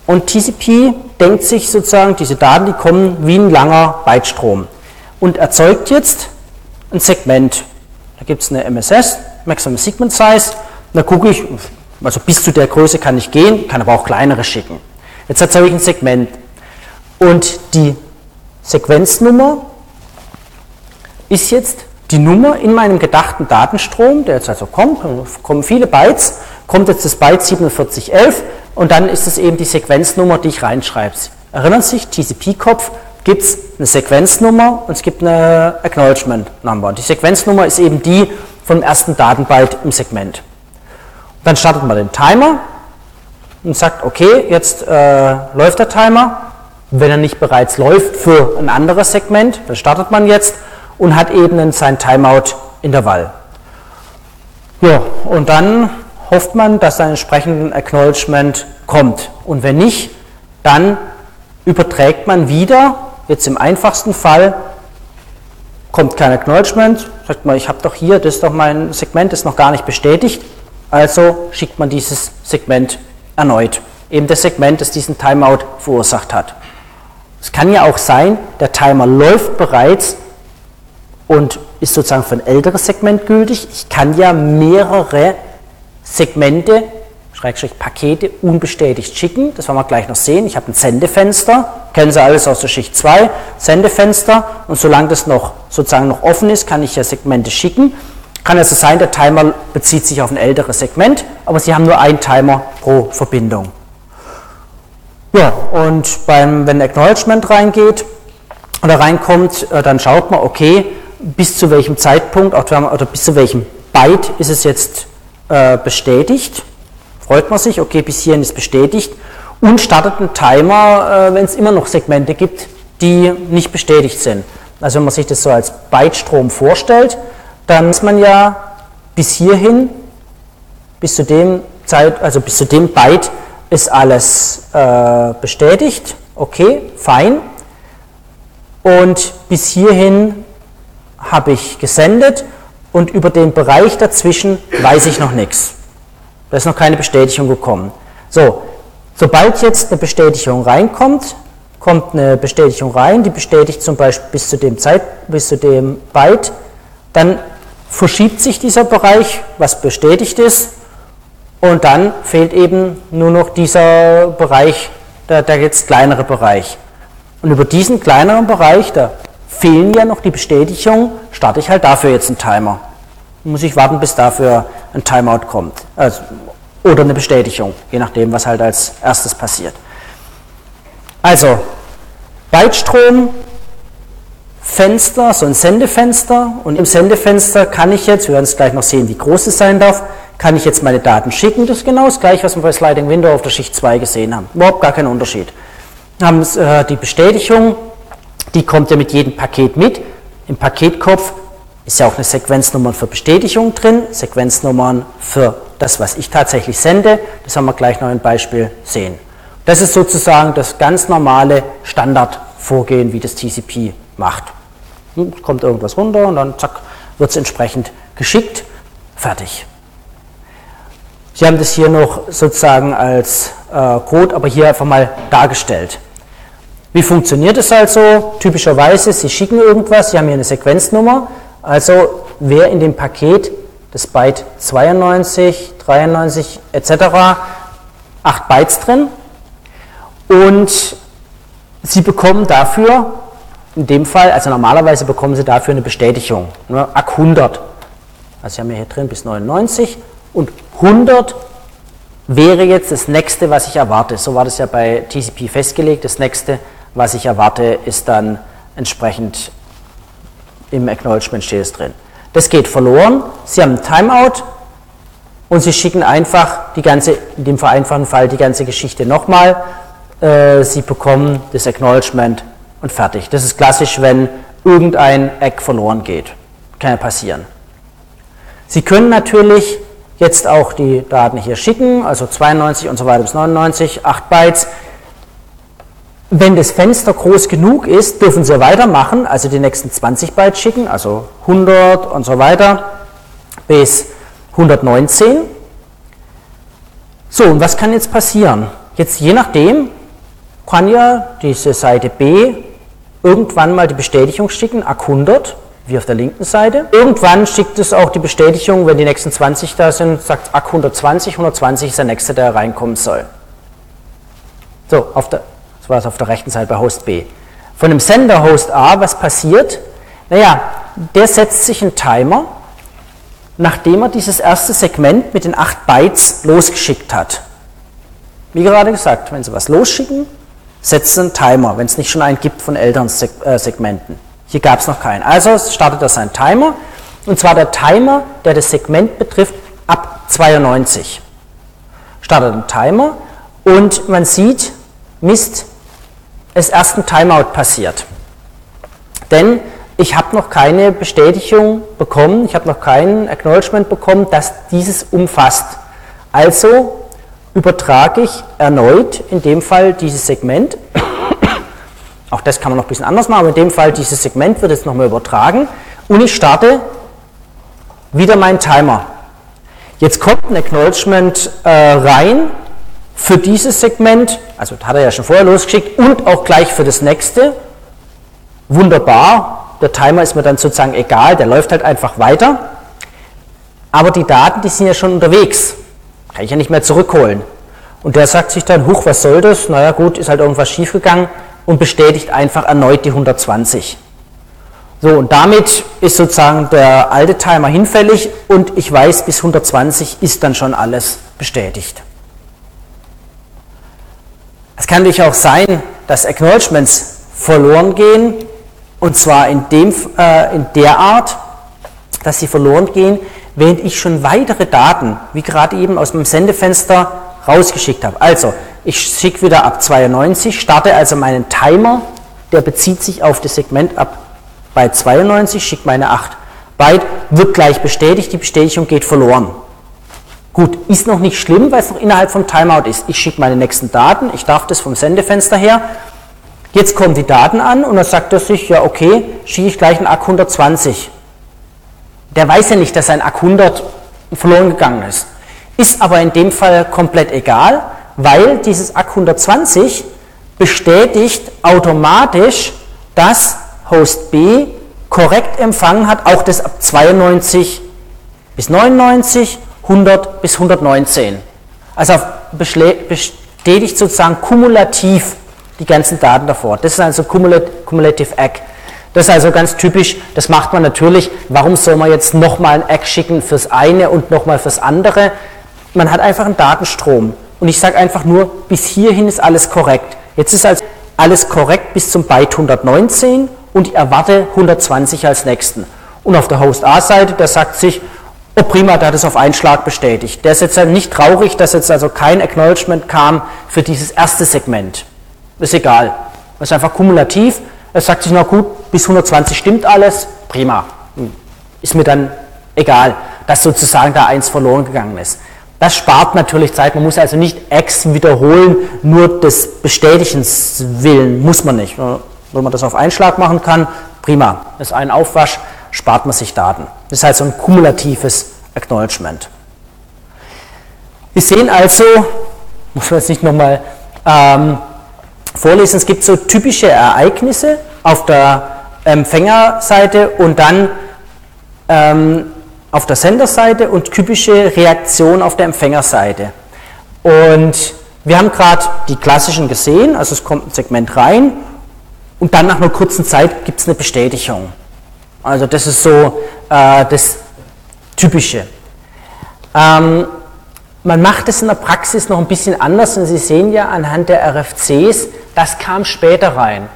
Und TCP denkt sich sozusagen, diese Daten, die kommen wie ein langer Bytestrom und erzeugt jetzt ein Segment. Da gibt es eine MSS, Maximum Segment Size. Da gucke ich, also bis zu der Größe kann ich gehen, kann aber auch kleinere schicken. Jetzt erzeuge ich ein Segment. Und die Sequenznummer ist jetzt die Nummer in meinem gedachten Datenstrom, der jetzt also kommt, kommen viele Bytes, kommt jetzt das Byte 4711 und dann ist es eben die Sequenznummer, die ich reinschreibe. Erinnern Sie sich, TCP-Kopf gibt es eine Sequenznummer und es gibt eine Acknowledgement Number. Und die Sequenznummer ist eben die vom ersten Datenbyte im Segment. Und dann startet man den Timer und sagt, okay, jetzt äh, läuft der Timer. Wenn er nicht bereits läuft für ein anderes Segment, dann startet man jetzt und hat eben sein Timeout-Intervall. Ja, und dann hofft man, dass ein entsprechendes Acknowledgement kommt. Und wenn nicht, dann überträgt man wieder, jetzt im einfachsten Fall, kommt kein Acknowledgement, sagt man, ich habe doch hier, das ist doch mein Segment, ist noch gar nicht bestätigt, also schickt man dieses Segment erneut. Eben das Segment, das diesen Timeout verursacht hat. Es kann ja auch sein, der Timer läuft bereits und ist sozusagen für ein älteres Segment gültig. Ich kann ja mehrere Segmente, Schrägstrich Pakete, unbestätigt schicken. Das werden wir gleich noch sehen. Ich habe ein Sendefenster, kennen Sie alles aus der Schicht 2, Sendefenster. Und solange das noch sozusagen noch offen ist, kann ich ja Segmente schicken. Kann also sein, der Timer bezieht sich auf ein älteres Segment, aber Sie haben nur einen Timer pro Verbindung. Ja, und beim, wenn Acknowledgement reingeht oder reinkommt, äh, dann schaut man, okay, bis zu welchem Zeitpunkt oder bis zu welchem Byte ist es jetzt äh, bestätigt, freut man sich, okay, bis hierhin ist bestätigt und startet einen Timer, äh, wenn es immer noch Segmente gibt, die nicht bestätigt sind. Also wenn man sich das so als Byte-Strom vorstellt, dann ist man ja bis hierhin, bis zu dem Zeit, also bis zu dem Byte ist alles äh, bestätigt, okay, fein. Und bis hierhin habe ich gesendet und über den Bereich dazwischen weiß ich noch nichts. Da ist noch keine Bestätigung gekommen. So, sobald jetzt eine Bestätigung reinkommt, kommt eine Bestätigung rein, die bestätigt zum Beispiel bis zu dem Zeit, bis zu dem Byte, dann verschiebt sich dieser Bereich, was bestätigt ist, und dann fehlt eben nur noch dieser Bereich, der, der jetzt kleinere Bereich. Und über diesen kleineren Bereich, der fehlen ja noch die Bestätigung, starte ich halt dafür jetzt einen Timer. Muss ich warten, bis dafür ein Timeout kommt. Also, oder eine Bestätigung, je nachdem, was halt als erstes passiert. Also, Bytestrom, Fenster, so ein Sendefenster und im Sendefenster kann ich jetzt, wir werden es gleich noch sehen, wie groß es sein darf, kann ich jetzt meine Daten schicken. Das ist genau das gleiche, was wir bei Sliding Window auf der Schicht 2 gesehen haben. Überhaupt gar kein Unterschied. Wir haben äh, die Bestätigung Die kommt ja mit jedem Paket mit. Im Paketkopf ist ja auch eine Sequenznummer für Bestätigung drin, Sequenznummern für das, was ich tatsächlich sende. Das haben wir gleich noch ein Beispiel sehen. Das ist sozusagen das ganz normale Standardvorgehen, wie das TCP macht. Hm, kommt irgendwas runter und dann zack, wird es entsprechend geschickt, fertig. Sie haben das hier noch sozusagen als äh, Code, aber hier einfach mal dargestellt. Wie funktioniert es also? Typischerweise, Sie schicken irgendwas, Sie haben hier eine Sequenznummer, also wer in dem Paket das Byte 92, 93 etc. 8 Bytes drin und Sie bekommen dafür, in dem Fall, also normalerweise bekommen Sie dafür eine Bestätigung, ne, ACK 100. Also Sie haben hier drin bis 99 und 100 wäre jetzt das nächste, was ich erwarte. So war das ja bei TCP festgelegt. Das nächste, was ich erwarte, ist dann entsprechend im Acknowledgement steht es drin. Das geht verloren. Sie haben ein Timeout und Sie schicken einfach die ganze, in dem vereinfachten Fall die ganze Geschichte nochmal. Äh, Sie bekommen das Acknowledgement und fertig. Das ist klassisch, wenn irgendein Eck verloren geht. Kann ja passieren. Sie können natürlich jetzt auch die Daten hier schicken, also 92 und so weiter bis 99, 8 Bytes. Wenn das Fenster groß genug ist, dürfen Sie weitermachen, also die nächsten 20 Bytes schicken, also 100 und so weiter bis 119. So, und was kann jetzt passieren? Jetzt je nachdem kann ja diese Seite B irgendwann mal die Bestätigung schicken, ACK 100, wie auf der linken Seite. Irgendwann schickt es auch die Bestätigung, wenn die nächsten 20 da sind, sagt ACK 120, 120 ist der nächste, der reinkommen soll. So, auf der das war es auf der rechten Seite bei Host B. Von dem Sender Host A, was passiert? Naja, der setzt sich einen Timer, nachdem er dieses erste Segment mit den 8 Bytes losgeschickt hat. Wie gerade gesagt, wenn Sie was losschicken, setzt Sie einen Timer, wenn es nicht schon einen gibt von älteren äh, Segmenten. Hier gab es noch keinen. Also startet er seinen Timer, und zwar der Timer, der das Segment betrifft, ab 92. Startet einen Timer und man sieht, Mist, es erst ein Timeout passiert. Denn ich habe noch keine Bestätigung bekommen, ich habe noch kein Acknowledgement bekommen, dass dieses umfasst. Also übertrage ich erneut in dem Fall dieses Segment. Auch das kann man noch ein bisschen anders machen, aber in dem Fall dieses Segment wird jetzt nochmal übertragen und ich starte wieder meinen Timer. Jetzt kommt ein Acknowledgement äh, rein für dieses Segment, also hat er ja schon vorher losgeschickt, und auch gleich für das nächste. Wunderbar, der Timer ist mir dann sozusagen egal, der läuft halt einfach weiter. Aber die Daten, die sind ja schon unterwegs, kann ich ja nicht mehr zurückholen. Und der sagt sich dann, huch, was soll das? Naja gut, ist halt irgendwas schiefgegangen und bestätigt einfach erneut die 120. So, und damit ist sozusagen der alte Timer hinfällig und ich weiß, bis 120 ist dann schon alles bestätigt. Es kann natürlich auch sein, dass Acknowledgements verloren gehen, und zwar in, dem, äh, in der Art, dass sie verloren gehen, während ich schon weitere Daten, wie gerade eben aus meinem Sendefenster, rausgeschickt habe. Also, ich schicke wieder ab 92, starte also meinen Timer, der bezieht sich auf das Segment ab bei 92, schicke meine 8 Byte, wird gleich bestätigt, die Bestätigung geht verloren. Gut, ist noch nicht schlimm, weil es noch innerhalb vom Timeout ist. Ich schicke meine nächsten Daten, ich darf das vom Sendefenster her. Jetzt kommen die Daten an und dann sagt er sich, ja okay, schicke ich gleich einen ACK 120. Der weiß ja nicht, dass ein ACK 100 verloren gegangen ist. Ist aber in dem Fall komplett egal, weil dieses ACK 120 bestätigt automatisch, dass Host B korrekt empfangen hat, auch das ab 92 bis 99 100 bis 119. Also bestätigt sozusagen kumulativ die ganzen Daten davor. Das ist also Cumulative Egg. Das ist also ganz typisch, das macht man natürlich. Warum soll man jetzt nochmal ein Egg schicken fürs eine und nochmal fürs andere? Man hat einfach einen Datenstrom. Und ich sage einfach nur, bis hierhin ist alles korrekt. Jetzt ist also alles korrekt bis zum Byte 119 und ich erwarte 120 als nächsten. Und auf der Host A-Seite, da sagt sich, Oh prima, der hat es auf einen Schlag bestätigt. Der ist jetzt nicht traurig, dass jetzt also kein Acknowledgement kam für dieses erste Segment. Ist egal. Das ist einfach kumulativ. Er sagt sich, na gut, bis 120 stimmt alles, prima. Ist mir dann egal, dass sozusagen da eins verloren gegangen ist. Das spart natürlich Zeit. Man muss also nicht X wiederholen, nur des Bestätigens willen muss man nicht. Wenn man das auf einen Schlag machen kann, prima. Ist ein Aufwasch, spart man sich Daten. Das ist halt so ein kumulatives Acknowledgement. Wir sehen also, muss man jetzt nicht nochmal ähm, vorlesen, es gibt so typische Ereignisse auf der Empfängerseite und dann ähm, auf der Senderseite und typische Reaktion auf der Empfängerseite. Und wir haben gerade die klassischen gesehen, also es kommt ein Segment rein und dann nach einer kurzen Zeit gibt es eine Bestätigung. Also das ist so äh, das Typische. Ähm, man macht es in der Praxis noch ein bisschen anders und Sie sehen ja anhand der RFCs, das kam später rein.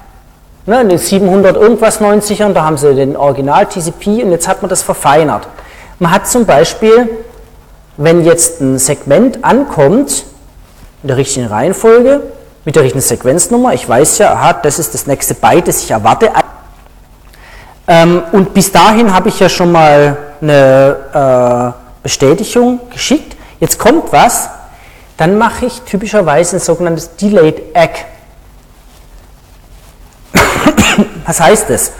Ne, in den 700 irgendwas 90ern, da haben Sie den Original TCP und jetzt hat man das verfeinert. Man hat zum Beispiel, wenn jetzt ein Segment ankommt, in der richtigen Reihenfolge, mit der richtigen Sequenznummer, ich weiß ja, aha, das ist das nächste Byte, das ich erwarte. Ähm, und bis dahin habe ich ja schon mal eine äh, Bestätigung geschickt. Jetzt kommt was, dann mache ich typischerweise ein sogenanntes Delayed Egg. was heißt das?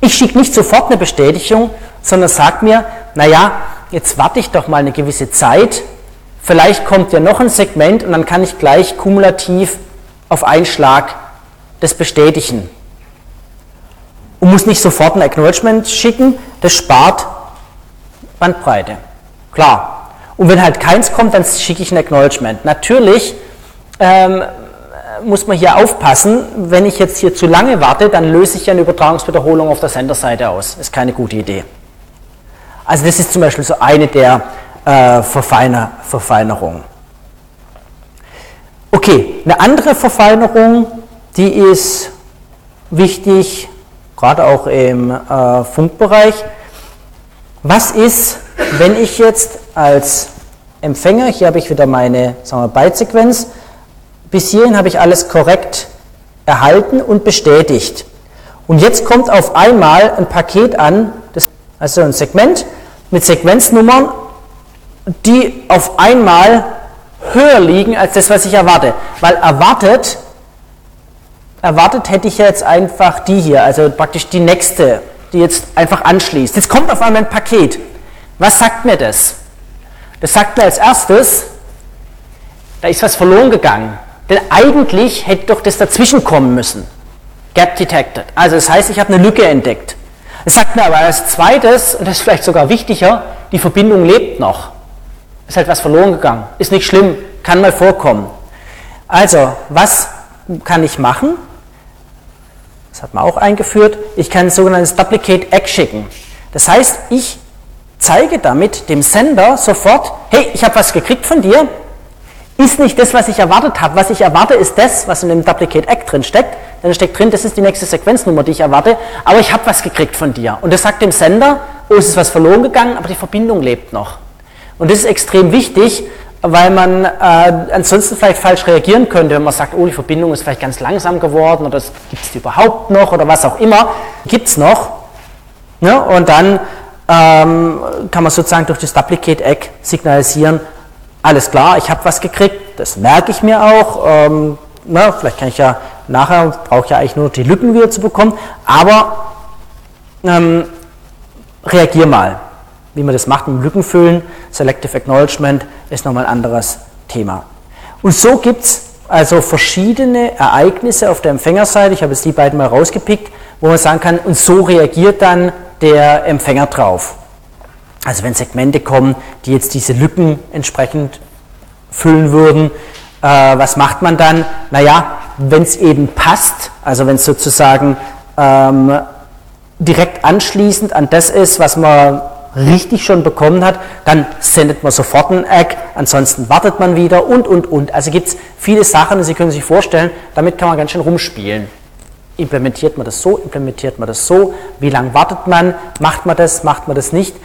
Ich schicke nicht sofort eine Bestätigung, sondern sage mir, naja, jetzt warte ich doch mal eine gewisse Zeit, vielleicht kommt ja noch ein Segment und dann kann ich gleich kumulativ auf einen Schlag das bestätigen. Und muss nicht sofort ein Acknowledgement schicken, das spart Bandbreite. Klar. Und wenn halt keins kommt, dann schicke ich ein Acknowledgement. Natürlich ähm, muss man hier aufpassen, wenn ich jetzt hier zu lange warte, dann löse ich ja eine Übertragungswiederholung auf der Senderseite aus. Das ist keine gute Idee. Also das ist zum Beispiel so eine der äh, Verfeiner, Verfeinerungen. Okay, eine andere Verfeinerung, die ist wichtig, gerade auch im äh, Funkbereich. Was ist, wenn ich jetzt als Empfänger, hier habe ich wieder meine sagen Bytesequenz, bis hierhin habe ich alles korrekt erhalten und bestätigt. Und jetzt kommt auf einmal ein Paket an, das, also ein Segment, mit Sequenznummern, die auf einmal höher liegen als das, was ich erwarte. Weil erwartet, erwartet hätte ich jetzt einfach die hier, also praktisch die nächste, die jetzt einfach anschließt. Jetzt kommt auf einmal ein Paket. Was sagt mir das? Das sagt mir als erstes, da ist was verloren gegangen. Denn eigentlich hätte doch das dazwischen kommen müssen. Gap detected. Also das heißt, ich habe eine Lücke entdeckt. Es sagt mir aber als zweites, und das ist vielleicht sogar wichtiger, die Verbindung lebt noch. Ist halt was verloren gegangen. Ist nicht schlimm, kann mal vorkommen. Also, was kann ich machen? Das hat man auch eingeführt. Ich kann ein sogenanntes Duplicate Egg schicken. Das heißt, ich zeige damit dem Sender sofort, hey, ich habe was gekriegt von dir, ist nicht das, was ich erwartet habe. Was ich erwarte, ist das, was in dem Duplicate Egg drin steckt. Dann steckt drin, das ist die nächste Sequenznummer, die ich erwarte, aber ich habe was gekriegt von dir. Und das sagt dem Sender, oh, es ist was verloren gegangen, aber die Verbindung lebt noch. Und das ist extrem wichtig, weil man äh, ansonsten vielleicht falsch reagieren könnte, wenn man sagt, oh, die Verbindung ist vielleicht ganz langsam geworden oder gibt es die überhaupt noch oder was auch immer. Gibt es noch. Ja, und dann ähm, kann man sozusagen durch das Duplicate Egg signalisieren, alles klar, ich habe was gekriegt, das merke ich mir auch. Ähm, na, vielleicht kann ich ja nachher, brauche ich ja eigentlich nur die Lücken wieder zu bekommen, aber ähm, reagier mal. Wie man das macht mit dem Lückenfüllen, Selective Acknowledgement ist nochmal ein anderes Thema. Und so gibt es also verschiedene Ereignisse auf der Empfängerseite, ich habe jetzt die beiden mal rausgepickt, wo man sagen kann, und so reagiert dann der Empfänger drauf. Also wenn Segmente kommen, die jetzt diese Lücken entsprechend füllen würden, äh, was macht man dann? Naja, wenn es eben passt, also wenn es sozusagen ähm, direkt anschließend an das ist, was man richtig schon bekommen hat, dann sendet man sofort ein Egg, ansonsten wartet man wieder und, und, und. Also gibt es viele Sachen, Sie können sich vorstellen, damit kann man ganz schön rumspielen. Implementiert man das so, implementiert man das so, wie lange wartet man, macht man das, macht man das nicht.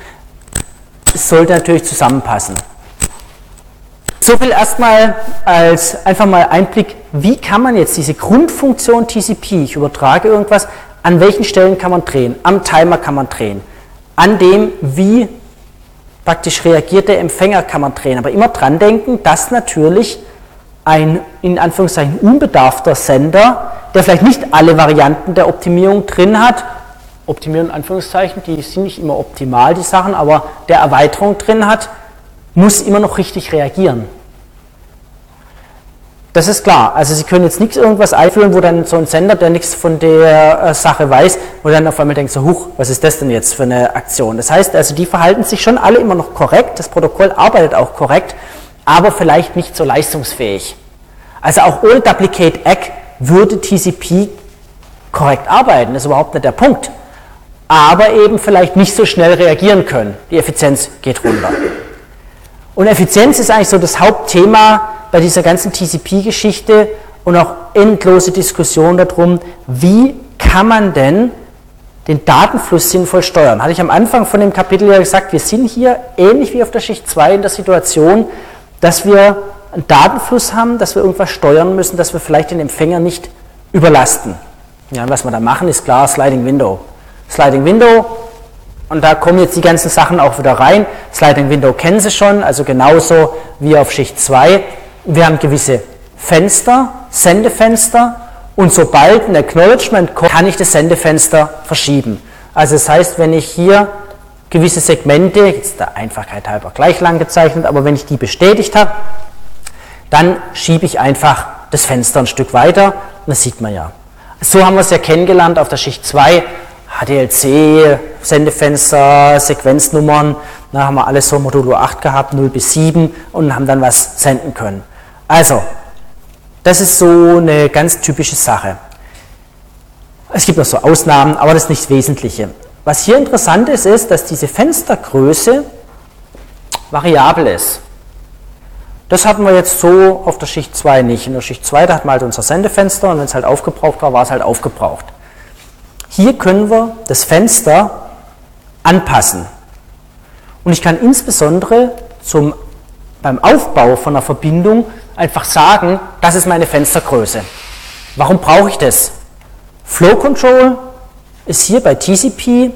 Sollte natürlich zusammenpassen. so viel erstmal als einfach mal Einblick, wie kann man jetzt diese Grundfunktion TCP, ich übertrage irgendwas, an welchen Stellen kann man drehen? Am Timer kann man drehen. An dem, wie praktisch reagiert der Empfänger, kann man drehen. Aber immer dran denken, dass natürlich ein in Anführungszeichen unbedarfter Sender, der vielleicht nicht alle Varianten der Optimierung drin hat, Optimierung in Anführungszeichen, die sind nicht immer optimal, die Sachen, aber der Erweiterung drin hat, muss immer noch richtig reagieren. Das ist klar. Also Sie können jetzt nichts irgendwas einführen, wo dann so ein Sender, der nichts von der äh, Sache weiß, wo dann auf einmal denkt, so, huch, was ist das denn jetzt für eine Aktion? Das heißt, also die verhalten sich schon alle immer noch korrekt, das Protokoll arbeitet auch korrekt, aber vielleicht nicht so leistungsfähig. Also auch ohne Duplicate Egg würde TCP korrekt arbeiten, das ist überhaupt nicht der Punkt aber eben vielleicht nicht so schnell reagieren können. Die Effizienz geht runter. Und Effizienz ist eigentlich so das Hauptthema bei dieser ganzen TCP-Geschichte und auch endlose Diskussion darum, wie kann man denn den Datenfluss sinnvoll steuern. Hatte ich am Anfang von dem Kapitel ja gesagt, wir sind hier ähnlich wie auf der Schicht 2 in der Situation, dass wir einen Datenfluss haben, dass wir irgendwas steuern müssen, dass wir vielleicht den Empfänger nicht überlasten. Ja, was wir da machen, ist klar, Sliding Window. Sliding Window. Und da kommen jetzt die ganzen Sachen auch wieder rein. Sliding Window kennen Sie schon, also genauso wie auf Schicht 2. Wir haben gewisse Fenster, Sendefenster und sobald ein Acknowledgement kommt, kann ich das Sendefenster verschieben. Also das heißt, wenn ich hier gewisse Segmente, jetzt der Einfachkeit halber gleich lang gezeichnet, aber wenn ich die bestätigt habe, dann schiebe ich einfach das Fenster ein Stück weiter und das sieht man ja. So haben wir es ja kennengelernt auf der Schicht 2. HDLC, Sendefenster, Sequenznummern, da haben wir alles so Modulo 8 gehabt, 0 bis 7 und haben dann was senden können. Also, das ist so eine ganz typische Sache. Es gibt noch so Ausnahmen, aber das ist nicht das Wesentliche. Was hier interessant ist, ist, dass diese Fenstergröße variabel ist. Das hatten wir jetzt so auf der Schicht 2 nicht. In der Schicht 2, da hatten wir halt unser Sendefenster und wenn es halt aufgebraucht war, war es halt aufgebraucht. Hier können wir das Fenster anpassen. Und ich kann insbesondere zum, beim Aufbau von einer Verbindung einfach sagen, das ist meine Fenstergröße. Warum brauche ich das? Flow Control ist hier bei TCP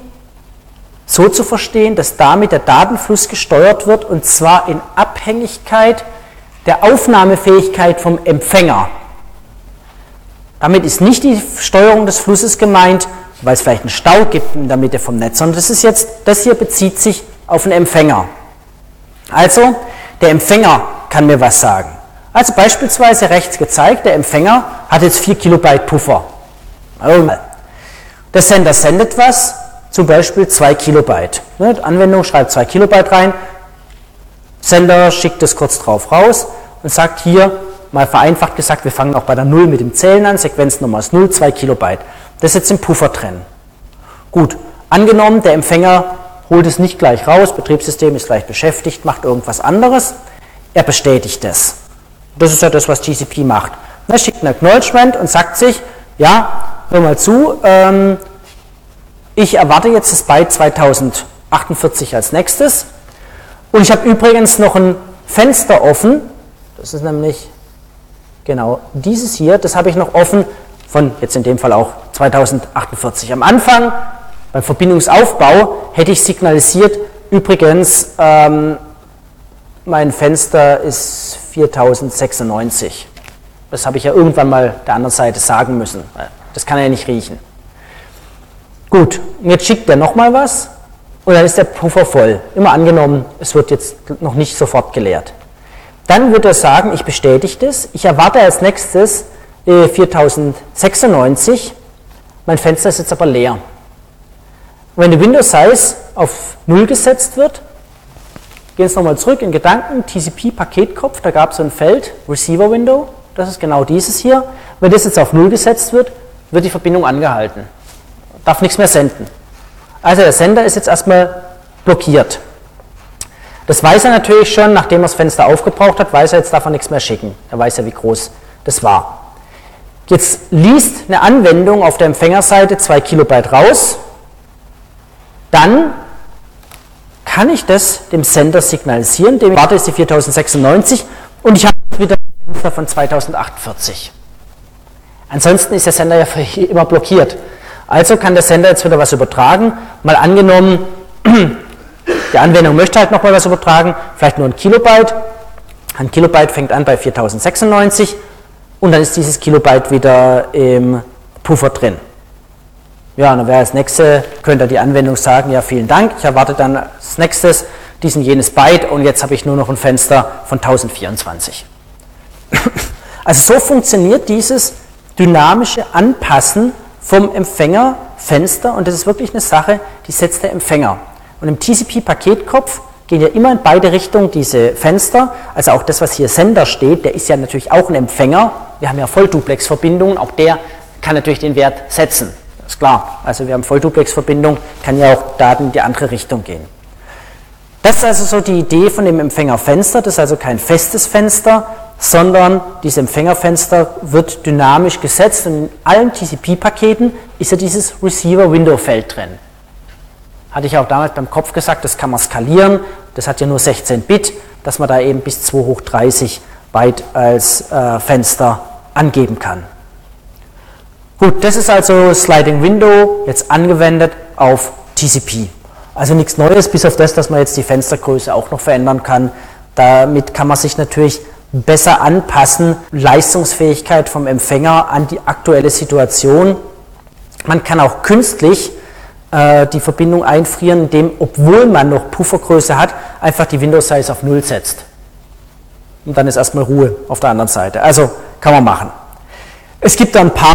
so zu verstehen, dass damit der Datenfluss gesteuert wird und zwar in Abhängigkeit der Aufnahmefähigkeit vom Empfänger. Damit ist nicht die Steuerung des Flusses gemeint, weil es vielleicht einen Stau gibt in der Mitte vom Netz, sondern das ist jetzt, das hier bezieht sich auf den Empfänger. Also, der Empfänger kann mir was sagen. Also beispielsweise rechts gezeigt, der Empfänger hat jetzt 4 Kilobyte Puffer. Der Sender sendet was, zum Beispiel 2 Kilobyte. Ne, die Anwendung schreibt 2 Kilobyte rein, Sender schickt es kurz drauf raus und sagt hier, mal vereinfacht gesagt, wir fangen auch bei der 0 mit dem Zählen an, Sequenznummer ist 0, 2 Kilobyte. Das ist jetzt im Puffer drin. Gut, angenommen, der Empfänger holt es nicht gleich raus, Betriebssystem ist gleich beschäftigt, macht irgendwas anderes, er bestätigt es. Das ist ja das, was TCP macht. Er schickt ein Acknowledgement und sagt sich, ja, hör mal zu, ähm, ich erwarte jetzt das Byte 2048 als nächstes und ich habe übrigens noch ein Fenster offen, das ist nämlich genau dieses hier, das habe ich noch offen von jetzt in dem Fall auch 2048. Am Anfang, beim Verbindungsaufbau, hätte ich signalisiert, übrigens, ähm, mein Fenster ist 4096. Das habe ich ja irgendwann mal der anderen Seite sagen müssen. Das kann er ja nicht riechen. Gut, jetzt schickt er nochmal was und dann ist der Puffer voll. Immer angenommen, es wird jetzt noch nicht sofort geleert. Dann wird er sagen, ich bestätige das. Ich erwarte als nächstes 4096. Mein Fenster ist jetzt aber leer. wenn die Window Size auf 0 gesetzt wird, gehen wir nochmal zurück in Gedanken, TCP-Paketkopf, da gab es so ein Feld, Receiver Window, das ist genau dieses hier. Wenn das jetzt auf 0 gesetzt wird, wird die Verbindung angehalten. Darf nichts mehr senden. Also der Sender ist jetzt erstmal blockiert. Das weiß er natürlich schon, nachdem er das Fenster aufgebraucht hat, weiß er, jetzt er nichts mehr schicken. Er weiß ja, wie groß das war. Jetzt liest eine Anwendung auf der Empfängerseite 2 Kilobyte raus, dann kann ich das dem Sender signalisieren, dem warte ist die 4096, Und ich habe wieder ein Fenster von 2048. Ansonsten ist der Sender ja immer blockiert. Also kann der Sender jetzt wieder was übertragen. Mal angenommen, die Anwendung möchte halt nochmal was übertragen, vielleicht nur ein Kilobyte. Ein Kilobyte fängt an bei 4096 und dann ist dieses Kilobyte wieder im Puffer drin. Ja, und dann wäre als nächstes, könnte die Anwendung sagen, ja vielen Dank, ich erwarte dann als nächstes diesen jenes Byte und jetzt habe ich nur noch ein Fenster von 1024. Also so funktioniert dieses dynamische Anpassen vom Empfängerfenster und das ist wirklich eine Sache, die setzt der Empfänger. Und im TCP-Paketkopf gehen ja immer in beide Richtungen diese Fenster, also auch das, was hier Sender steht, der ist ja natürlich auch ein Empfänger. Wir haben ja Vollduplex-Verbindungen, auch der kann natürlich den Wert setzen. Das ist klar. Also wir haben Vollduplex-Verbindung, kann ja auch Daten in die andere Richtung gehen. Das ist also so die Idee von dem Empfängerfenster. Das ist also kein festes Fenster, sondern dieses Empfängerfenster wird dynamisch gesetzt und in allen TCP-Paketen ist ja dieses Receiver-Window-Feld drin. Hatte ich auch damals beim Kopf gesagt, das kann man skalieren, das hat ja nur 16 Bit, dass man da eben bis 2 hoch 30 Byte als äh, Fenster angeben kann. Gut, das ist also Sliding Window jetzt angewendet auf TCP. Also nichts Neues, bis auf das, dass man jetzt die Fenstergröße auch noch verändern kann. Damit kann man sich natürlich besser anpassen, Leistungsfähigkeit vom Empfänger an die aktuelle Situation. Man kann auch künstlich äh, die Verbindung einfrieren, indem, obwohl man noch Puffergröße hat, einfach die Windows Size auf 0 setzt. Und dann ist erstmal Ruhe auf der anderen Seite. Also kann man machen. Es gibt da ein paar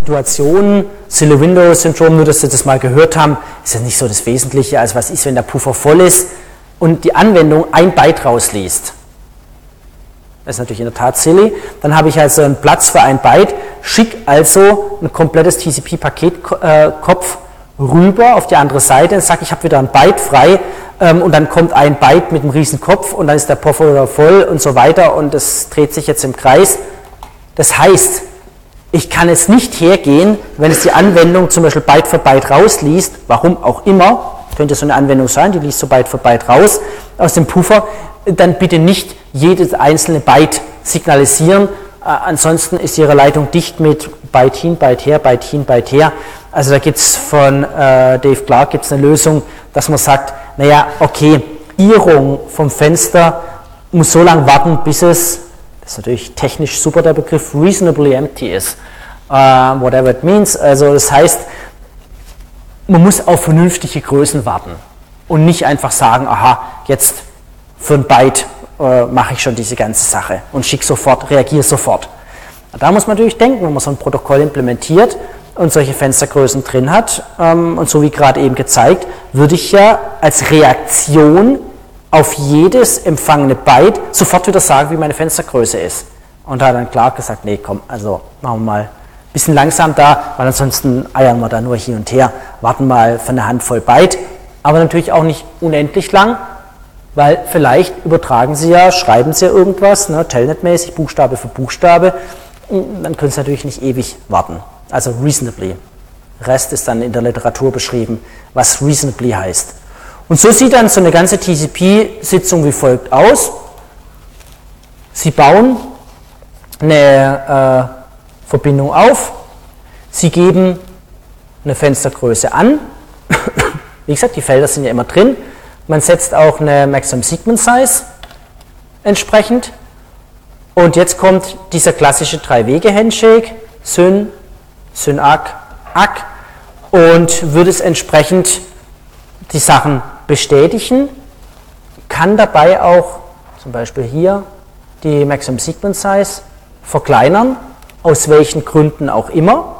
Situationen, Silly Windows Syndrom, nur dass Sie das mal gehört haben, ist ja nicht so das Wesentliche, als was ist, wenn der Puffer voll ist und die Anwendung ein Byte rausliest. Das ist natürlich in der Tat silly. Dann habe ich also einen Platz für ein Byte, schicke also ein komplettes TCP-Paketkopf rüber auf die andere Seite und sage, ich habe wieder ein Byte frei ähm, und dann kommt ein Byte mit einem riesen Kopf und dann ist der Puffer wieder voll und so weiter und das dreht sich jetzt im Kreis. Das heißt, ich kann es nicht hergehen, wenn es die Anwendung zum Beispiel Byte für Byte rausliest, warum auch immer, könnte so eine Anwendung sein, die liest so Byte für Byte raus aus dem Puffer, dann bitte nicht jedes einzelne Byte signalisieren. Äh, ansonsten ist Ihre Leitung dicht mit Byte hin, Byte her, Byte hin, Byte her. Also da gibt es von äh, Dave Clark gibt's eine Lösung, dass man sagt, naja, okay, Irrung vom Fenster muss so lange warten, bis es, das ist natürlich technisch super der Begriff, reasonably empty ist. Uh, whatever it means. Also das heißt, man muss auf vernünftige Größen warten und nicht einfach sagen, aha, jetzt für ein Byte äh, mache ich schon diese ganze Sache und schicke sofort, reagiere sofort. Da muss man natürlich denken, wenn man so ein Protokoll implementiert und solche Fenstergrößen drin hat, ähm, und so wie gerade eben gezeigt, würde ich ja als Reaktion auf jedes empfangene Byte sofort wieder sagen, wie meine Fenstergröße ist. Und da hat dann Clark gesagt, nee, komm, also machen wir mal ein bisschen langsam da, weil ansonsten eiern wir da nur hin und her, warten mal für eine Handvoll Byte, aber natürlich auch nicht unendlich lang, weil vielleicht übertragen Sie ja, schreiben Sie ja irgendwas, ne, Telnet-mäßig, Buchstabe für Buchstabe, dann können Sie natürlich nicht ewig warten. Also reasonably. Rest ist dann in der Literatur beschrieben, was reasonably heißt. Und so sieht dann so eine ganze TCP-Sitzung wie folgt aus. Sie bauen eine äh, Verbindung auf, Sie geben eine Fenstergröße an. Wie gesagt, die Felder sind ja immer drin. Man setzt auch eine Maximum Segment Size entsprechend. Und jetzt kommt dieser klassische Drei-Wege-Handshake, Syn, Syn-Ak, Ak, und würde es entsprechend die Sachen bestätigen, kann dabei auch zum Beispiel hier die Maximum Segment Size verkleinern, aus welchen Gründen auch immer.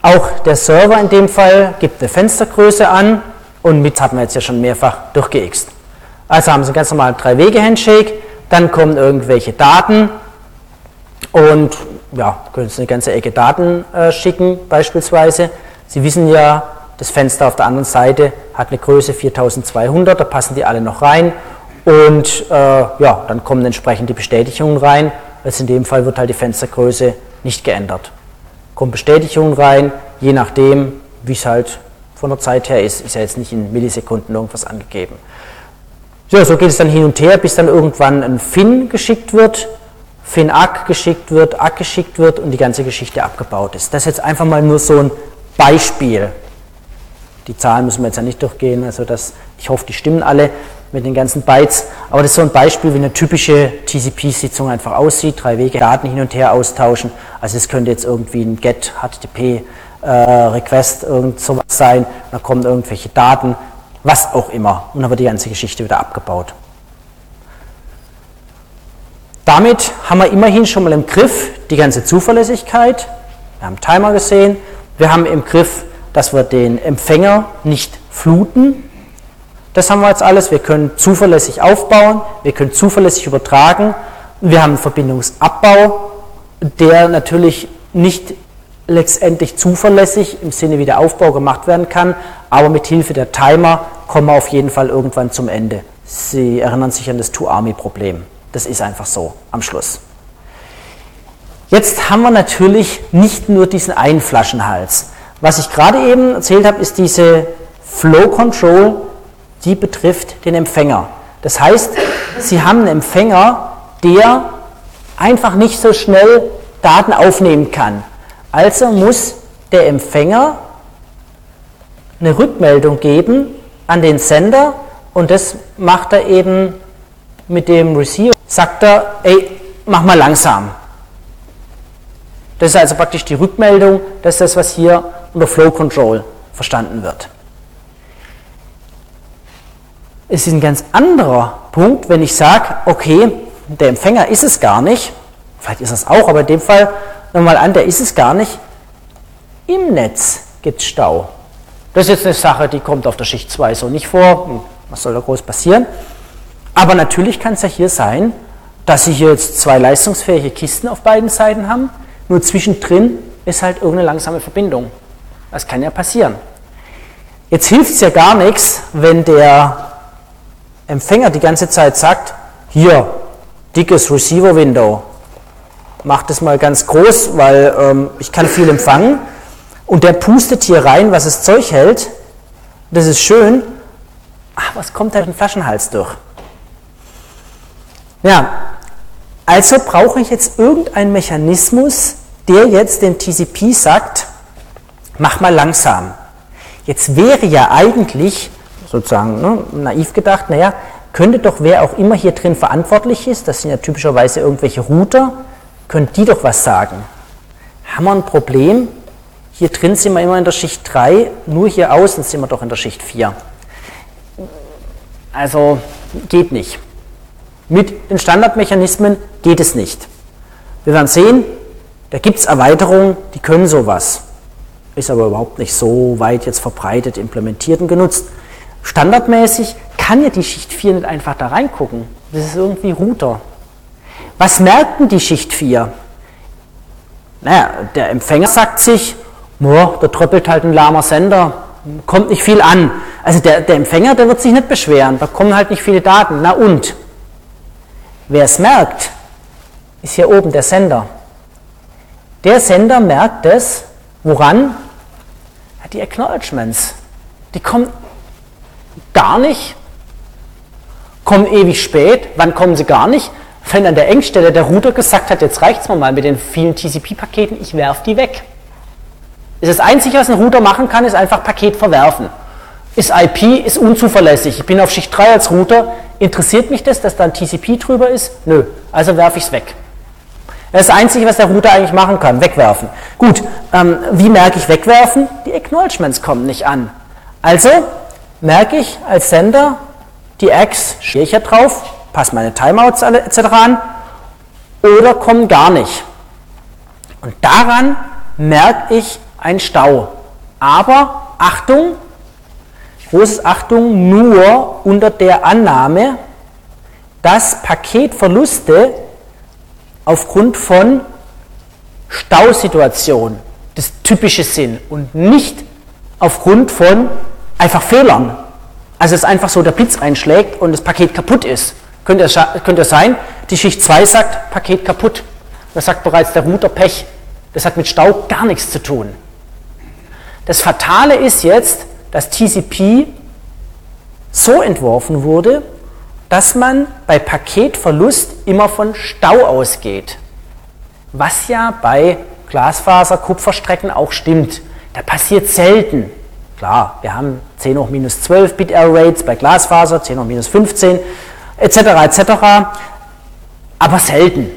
Auch der Server in dem Fall gibt eine Fenstergröße an, und mit hat man jetzt ja schon mehrfach durchgeixt. Also haben Sie einen ganz normalen Drei-Wege-Handshake, dann kommen irgendwelche Daten und ja, können Sie eine ganze Ecke Daten äh, schicken beispielsweise. Sie wissen ja, das Fenster auf der anderen Seite hat eine Größe 4200, da passen die alle noch rein und äh, ja, dann kommen entsprechend die Bestätigungen rein. Jetzt in dem Fall wird halt die Fenstergröße nicht geändert. Kommen Bestätigungen rein, je nachdem, wie es halt von der Zeit her ist, ist ja jetzt nicht in Millisekunden irgendwas angegeben. Ja, so geht es dann hin und her, bis dann irgendwann ein FIN geschickt wird, FIN-ACK geschickt wird, ACK geschickt wird und die ganze Geschichte abgebaut ist. Das ist jetzt einfach mal nur so ein Beispiel. Die Zahlen müssen wir jetzt ja nicht durchgehen, also das, ich hoffe, die stimmen alle mit den ganzen Bytes, aber das ist so ein Beispiel, wie eine typische TCP-Sitzung einfach aussieht, drei Wege, Daten hin und her austauschen, also es könnte jetzt irgendwie ein GET, HTTP, äh, Request, irgend sowas sein, da kommen irgendwelche Daten, was auch immer, und dann wird die ganze Geschichte wieder abgebaut. Damit haben wir immerhin schon mal im Griff die ganze Zuverlässigkeit, wir haben Timer gesehen, wir haben im Griff, dass wir den Empfänger nicht fluten, das haben wir jetzt alles. Wir können zuverlässig aufbauen, wir können zuverlässig übertragen. Wir haben einen Verbindungsabbau, der natürlich nicht letztendlich zuverlässig im Sinne wie der Aufbau gemacht werden kann, aber mit Hilfe der Timer kommen wir auf jeden Fall irgendwann zum Ende. Sie erinnern sich an das Two-Army-Problem. Das ist einfach so am Schluss. Jetzt haben wir natürlich nicht nur diesen einen Flaschenhals. Was ich gerade eben erzählt habe, ist diese Flow Control die betrifft den Empfänger. Das heißt, Sie haben einen Empfänger, der einfach nicht so schnell Daten aufnehmen kann. Also muss der Empfänger eine Rückmeldung geben an den Sender und das macht er eben mit dem Receiver. Sagt er, ey, mach mal langsam. Das ist also praktisch die Rückmeldung, das ist das, was hier unter Flow Control verstanden wird. Es ist ein ganz anderer Punkt, wenn ich sage, okay, der Empfänger ist es gar nicht, vielleicht ist es auch, aber in dem Fall nochmal an, der ist es gar nicht, im Netz gibt es Stau. Das ist jetzt eine Sache, die kommt auf der Schicht 2 so nicht vor, hm, was soll da groß passieren? Aber natürlich kann es ja hier sein, dass Sie hier jetzt zwei leistungsfähige Kisten auf beiden Seiten haben, nur zwischendrin ist halt irgendeine langsame Verbindung. Das kann ja passieren. Jetzt hilft es ja gar nichts, wenn der Empfänger die ganze Zeit sagt, hier, dickes Receiver-Window, mach das mal ganz groß, weil ähm, ich kann viel empfangen. Und der pustet hier rein, was das Zeug hält. Das ist schön. Ach, was kommt da den Flaschenhals durch? Ja, also brauche ich jetzt irgendeinen Mechanismus, der jetzt dem TCP sagt, mach mal langsam. Jetzt wäre ja eigentlich sozusagen ne, naiv gedacht, naja, könnte doch wer auch immer hier drin verantwortlich ist, das sind ja typischerweise irgendwelche Router, können die doch was sagen. Haben wir ein Problem? Hier drin sind wir immer in der Schicht 3, nur hier außen sind wir doch in der Schicht 4. Also geht nicht. Mit den Standardmechanismen geht es nicht. Wir werden sehen, da gibt es Erweiterungen, die können sowas. Ist aber überhaupt nicht so weit jetzt verbreitet implementiert und genutzt. Standardmäßig kann ja die Schicht 4 nicht einfach da reingucken. Das ist irgendwie Router. Was merkt denn die Schicht 4? Naja, der Empfänger sagt sich, boah, da tröppelt halt ein lahmer Sender, kommt nicht viel an. Also der, der Empfänger, der wird sich nicht beschweren, da kommen halt nicht viele Daten. Na und? Wer es merkt, ist hier oben der Sender. Der Sender merkt es, woran? Die Acknowledgements. Die kommen gar nicht, kommen ewig spät, wann kommen sie gar nicht? Wenn an der Engstelle der Router gesagt hat, jetzt reicht es mir mal mit den vielen TCP-Paketen, ich werfe die weg. Das Einzige, was ein Router machen kann, ist einfach Paket verwerfen. Ist IP, ist unzuverlässig. Ich bin auf Schicht 3 als Router. Interessiert mich das, dass da ein TCP drüber ist? Nö. Also werfe ich es weg. Das ist das Einzige, was der Router eigentlich machen kann, wegwerfen. Gut, ähm, wie merke ich wegwerfen? Die Acknowledgements kommen nicht an. Also merke ich als Sender, die Eggs stehe ich ja drauf, passe meine Timeouts etc. an oder kommen gar nicht. Und daran merke ich einen Stau. Aber Achtung, großes Achtung, nur unter der Annahme, dass Paketverluste aufgrund von Stausituationen das typische sind und nicht aufgrund von einfach Fehlern. Also es einfach so, der Blitz einschlägt und das Paket kaputt ist. Könnte es, könnte sein, die Schicht 2 sagt, Paket kaputt. Da sagt bereits der Router Pech. Das hat mit Stau gar nichts zu tun. Das Fatale ist jetzt, dass TCP so entworfen wurde, dass man bei Paketverlust immer von Stau ausgeht. Was ja bei Glasfaser-Kupferstrecken auch stimmt. Da passiert selten. Klar, wir haben 10 hoch minus 12 Bit Error Rates bei Glasfaser, 10 hoch minus 15 etc. etc. Aber selten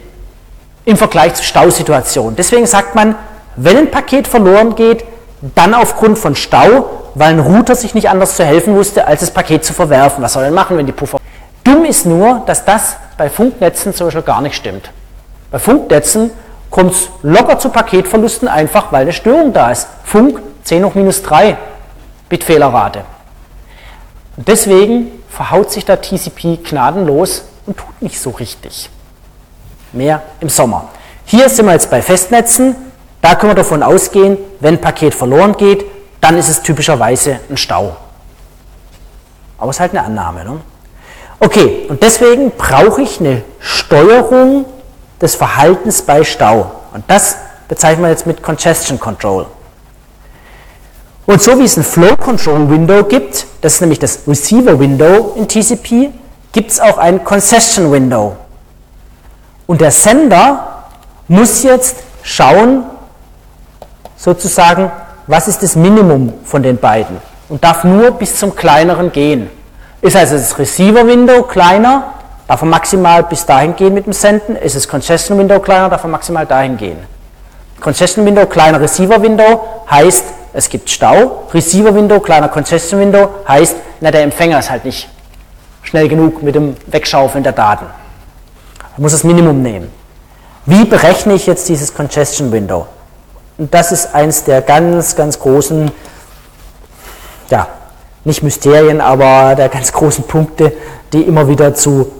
im Vergleich zu Stausituationen. Deswegen sagt man, wenn ein Paket verloren geht, dann aufgrund von Stau, weil ein Router sich nicht anders zu helfen wusste, als das Paket zu verwerfen. Was soll er denn machen, wenn die Puffer. Dumm ist nur, dass das bei Funknetzen zum Beispiel gar nicht stimmt. Bei Funknetzen kommt es locker zu Paketverlusten, einfach weil eine Störung da ist. Funk 10 hoch minus 3 Bitfehlerrate. Und deswegen verhaut sich der TCP gnadenlos und tut nicht so richtig. Mehr im Sommer. Hier sind wir jetzt bei Festnetzen. Da können wir davon ausgehen, wenn Paket verloren geht, dann ist es typischerweise ein Stau. Aber es ist halt eine Annahme. Ne? Okay, und deswegen brauche ich eine Steuerung des Verhaltens bei Stau. Und das bezeichnen wir jetzt mit Congestion Control. Und so wie es ein Flow Control Window gibt, das ist nämlich das Receiver Window in TCP, gibt es auch ein Congestion Window. Und der Sender muss jetzt schauen, sozusagen, was ist das Minimum von den beiden und darf nur bis zum kleineren gehen. Ist also das Receiver-Window kleiner, darf er maximal bis dahin gehen mit dem Senden. Ist das Congestion-Window kleiner, darf er maximal dahin gehen. Congestion-Window kleiner Receiver-Window heißt, es gibt Stau. Receiver-Window kleiner Congestion-Window heißt, na, der Empfänger ist halt nicht schnell genug mit dem Wegschaufeln der Daten. Er muss das Minimum nehmen. Wie berechne ich jetzt dieses Congestion-Window? Und das ist eins der ganz, ganz großen, ja, nicht Mysterien, aber der ganz großen Punkte, die immer wieder zu,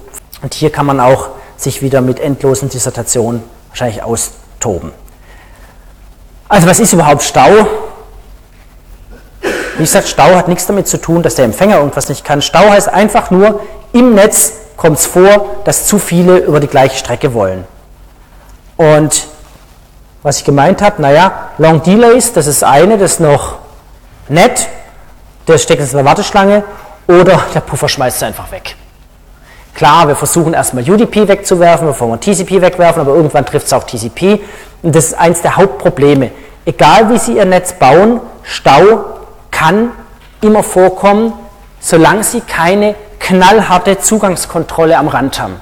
und hier kann man auch sich wieder mit endlosen Dissertationen wahrscheinlich austoben. Also was ist überhaupt Stau? Wie gesagt, Stau hat nichts damit zu tun, dass der Empfänger irgendwas nicht kann. Stau heißt einfach nur, im Netz kommt es vor, dass zu viele über die gleiche Strecke wollen. Und was ich gemeint habe, naja, Long Delays, das ist eine, das ist noch nett, der steckt jetzt in der Warteschlange oder der Puffer schmeißt es einfach weg. Klar, wir versuchen erstmal UDP wegzuwerfen, bevor wir TCP wegwerfen, aber irgendwann trifft es auch TCP. Und das ist eines der Hauptprobleme. Egal wie Sie Ihr Netz bauen, Stau kann immer vorkommen, solange Sie keine knallharte Zugangskontrolle am Rand haben.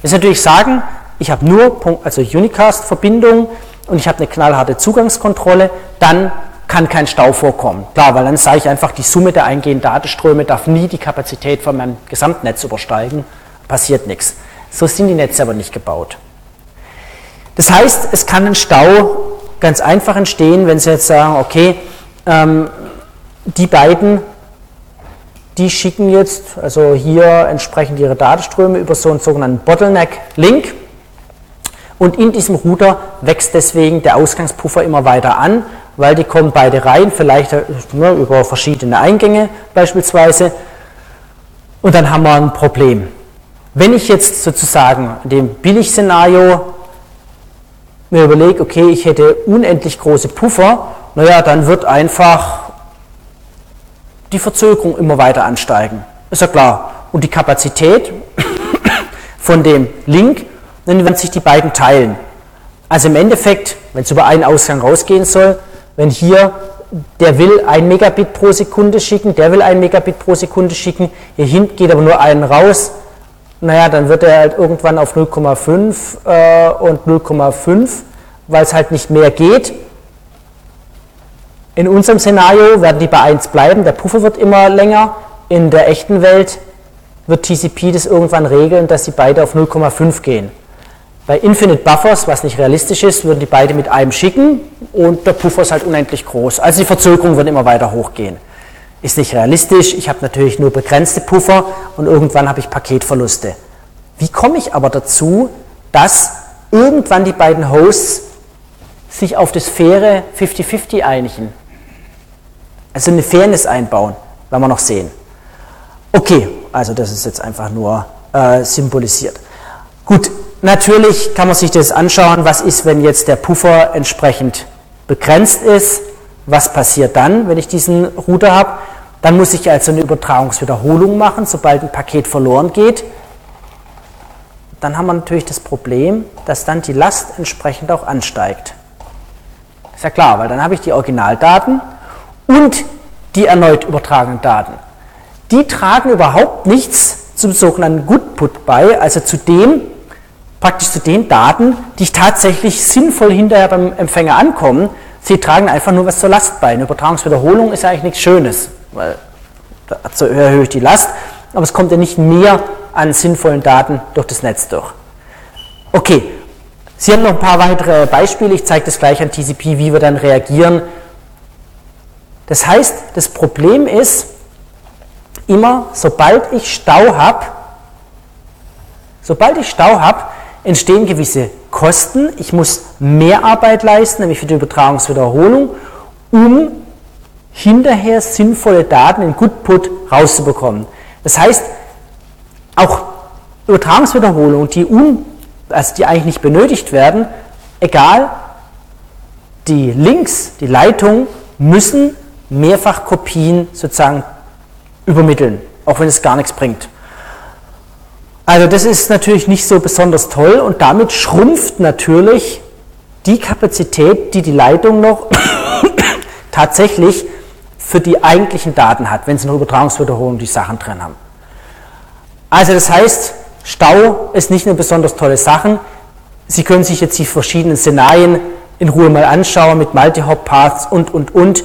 Das ist natürlich sagen, ich habe nur also Unicast-Verbindung und ich habe eine knallharte Zugangskontrolle, dann kann kein Stau vorkommen. Klar, weil dann sage ich einfach, die Summe der eingehenden Datenströme darf nie die Kapazität von meinem Gesamtnetz übersteigen, passiert nichts. So sind die Netze aber nicht gebaut. Das heißt, es kann ein Stau ganz einfach entstehen, wenn Sie jetzt sagen, okay, ähm, die beiden, die schicken jetzt, also hier entsprechend ihre Datenströme über so einen sogenannten Bottleneck-Link und in diesem Router wächst deswegen der Ausgangspuffer immer weiter an, weil die kommen beide rein, vielleicht ne, über verschiedene Eingänge beispielsweise. Und dann haben wir ein Problem. Wenn ich jetzt sozusagen dem Billig-Szenario mir überlege, okay, ich hätte unendlich große Puffer, naja, dann wird einfach die Verzögerung immer weiter ansteigen. Ist ja klar. Und die Kapazität von dem Link dann werden sich die beiden teilen. Also im Endeffekt, wenn es über einen Ausgang rausgehen soll, wenn hier der will ein Megabit pro Sekunde schicken, der will ein Megabit pro Sekunde schicken, hier hinten geht aber nur einen raus, naja, dann wird er halt irgendwann auf 0,5 äh, und 0,5, weil es halt nicht mehr geht. In unserem Szenario werden die bei 1 bleiben, der Puffer wird immer länger. In der echten Welt wird TCP das irgendwann regeln, dass sie beide auf 0,5 gehen. Bei Infinite Buffers, was nicht realistisch ist, würden die beide mit einem schicken und der Puffer ist halt unendlich groß. Also die Verzögerung wird immer weiter hochgehen. Ist nicht realistisch, ich habe natürlich nur begrenzte Puffer und irgendwann habe ich Paketverluste. Wie komme ich aber dazu, dass irgendwann die beiden Hosts sich auf das faire 50-50 einigen? Also eine Fairness einbauen, werden wir noch sehen. Okay, also das ist jetzt einfach nur äh, symbolisiert. Gut, Natürlich kann man sich das anschauen, was ist, wenn jetzt der Puffer entsprechend begrenzt ist. Was passiert dann, wenn ich diesen Router habe? Dann muss ich also eine Übertragungswiederholung machen, sobald ein Paket verloren geht. dann haben wir natürlich das Problem, dass dann die Last entsprechend auch ansteigt. Ist ja klar, weil dann habe ich die Originaldaten und die erneut übertragenen Daten. Die tragen überhaupt nichts zum sogenannten Goodput bei, also zu dem, praktisch zu den Daten, die tatsächlich sinnvoll hinterher beim Empfänger ankommen. Sie tragen einfach nur was zur Last bei. Eine Übertragungswiederholung ist ja eigentlich nichts Schönes, weil dazu erhöhe ich die Last, aber es kommt ja nicht mehr an sinnvollen Daten durch das Netz durch. Okay, Sie haben noch ein paar weitere Beispiele, ich zeige das gleich an TCP, wie wir dann reagieren. Das heißt, das Problem ist, immer sobald ich Stau habe, sobald ich Stau habe, entstehen gewisse Kosten. Ich muss mehr Arbeit leisten, nämlich für die Übertragungswiederholung, um hinterher sinnvolle Daten in Goodput rauszubekommen. Das heißt, auch Übertragungswiederholungen, die, un, also die eigentlich nicht benötigt werden, egal, die Links, die Leitungen müssen mehrfach Kopien sozusagen übermitteln, auch wenn es gar nichts bringt. Also das ist natürlich nicht so besonders toll und damit schrumpft natürlich die Kapazität, die die Leitung noch tatsächlich für die eigentlichen Daten hat, wenn sie eine Übertragungswiederholung die Sachen drin haben. Also das heißt, Stau ist nicht eine besonders tolle Sache. Sie können sich jetzt die verschiedenen Szenarien in Ruhe mal anschauen mit Multi-Hop-Paths und, und, und.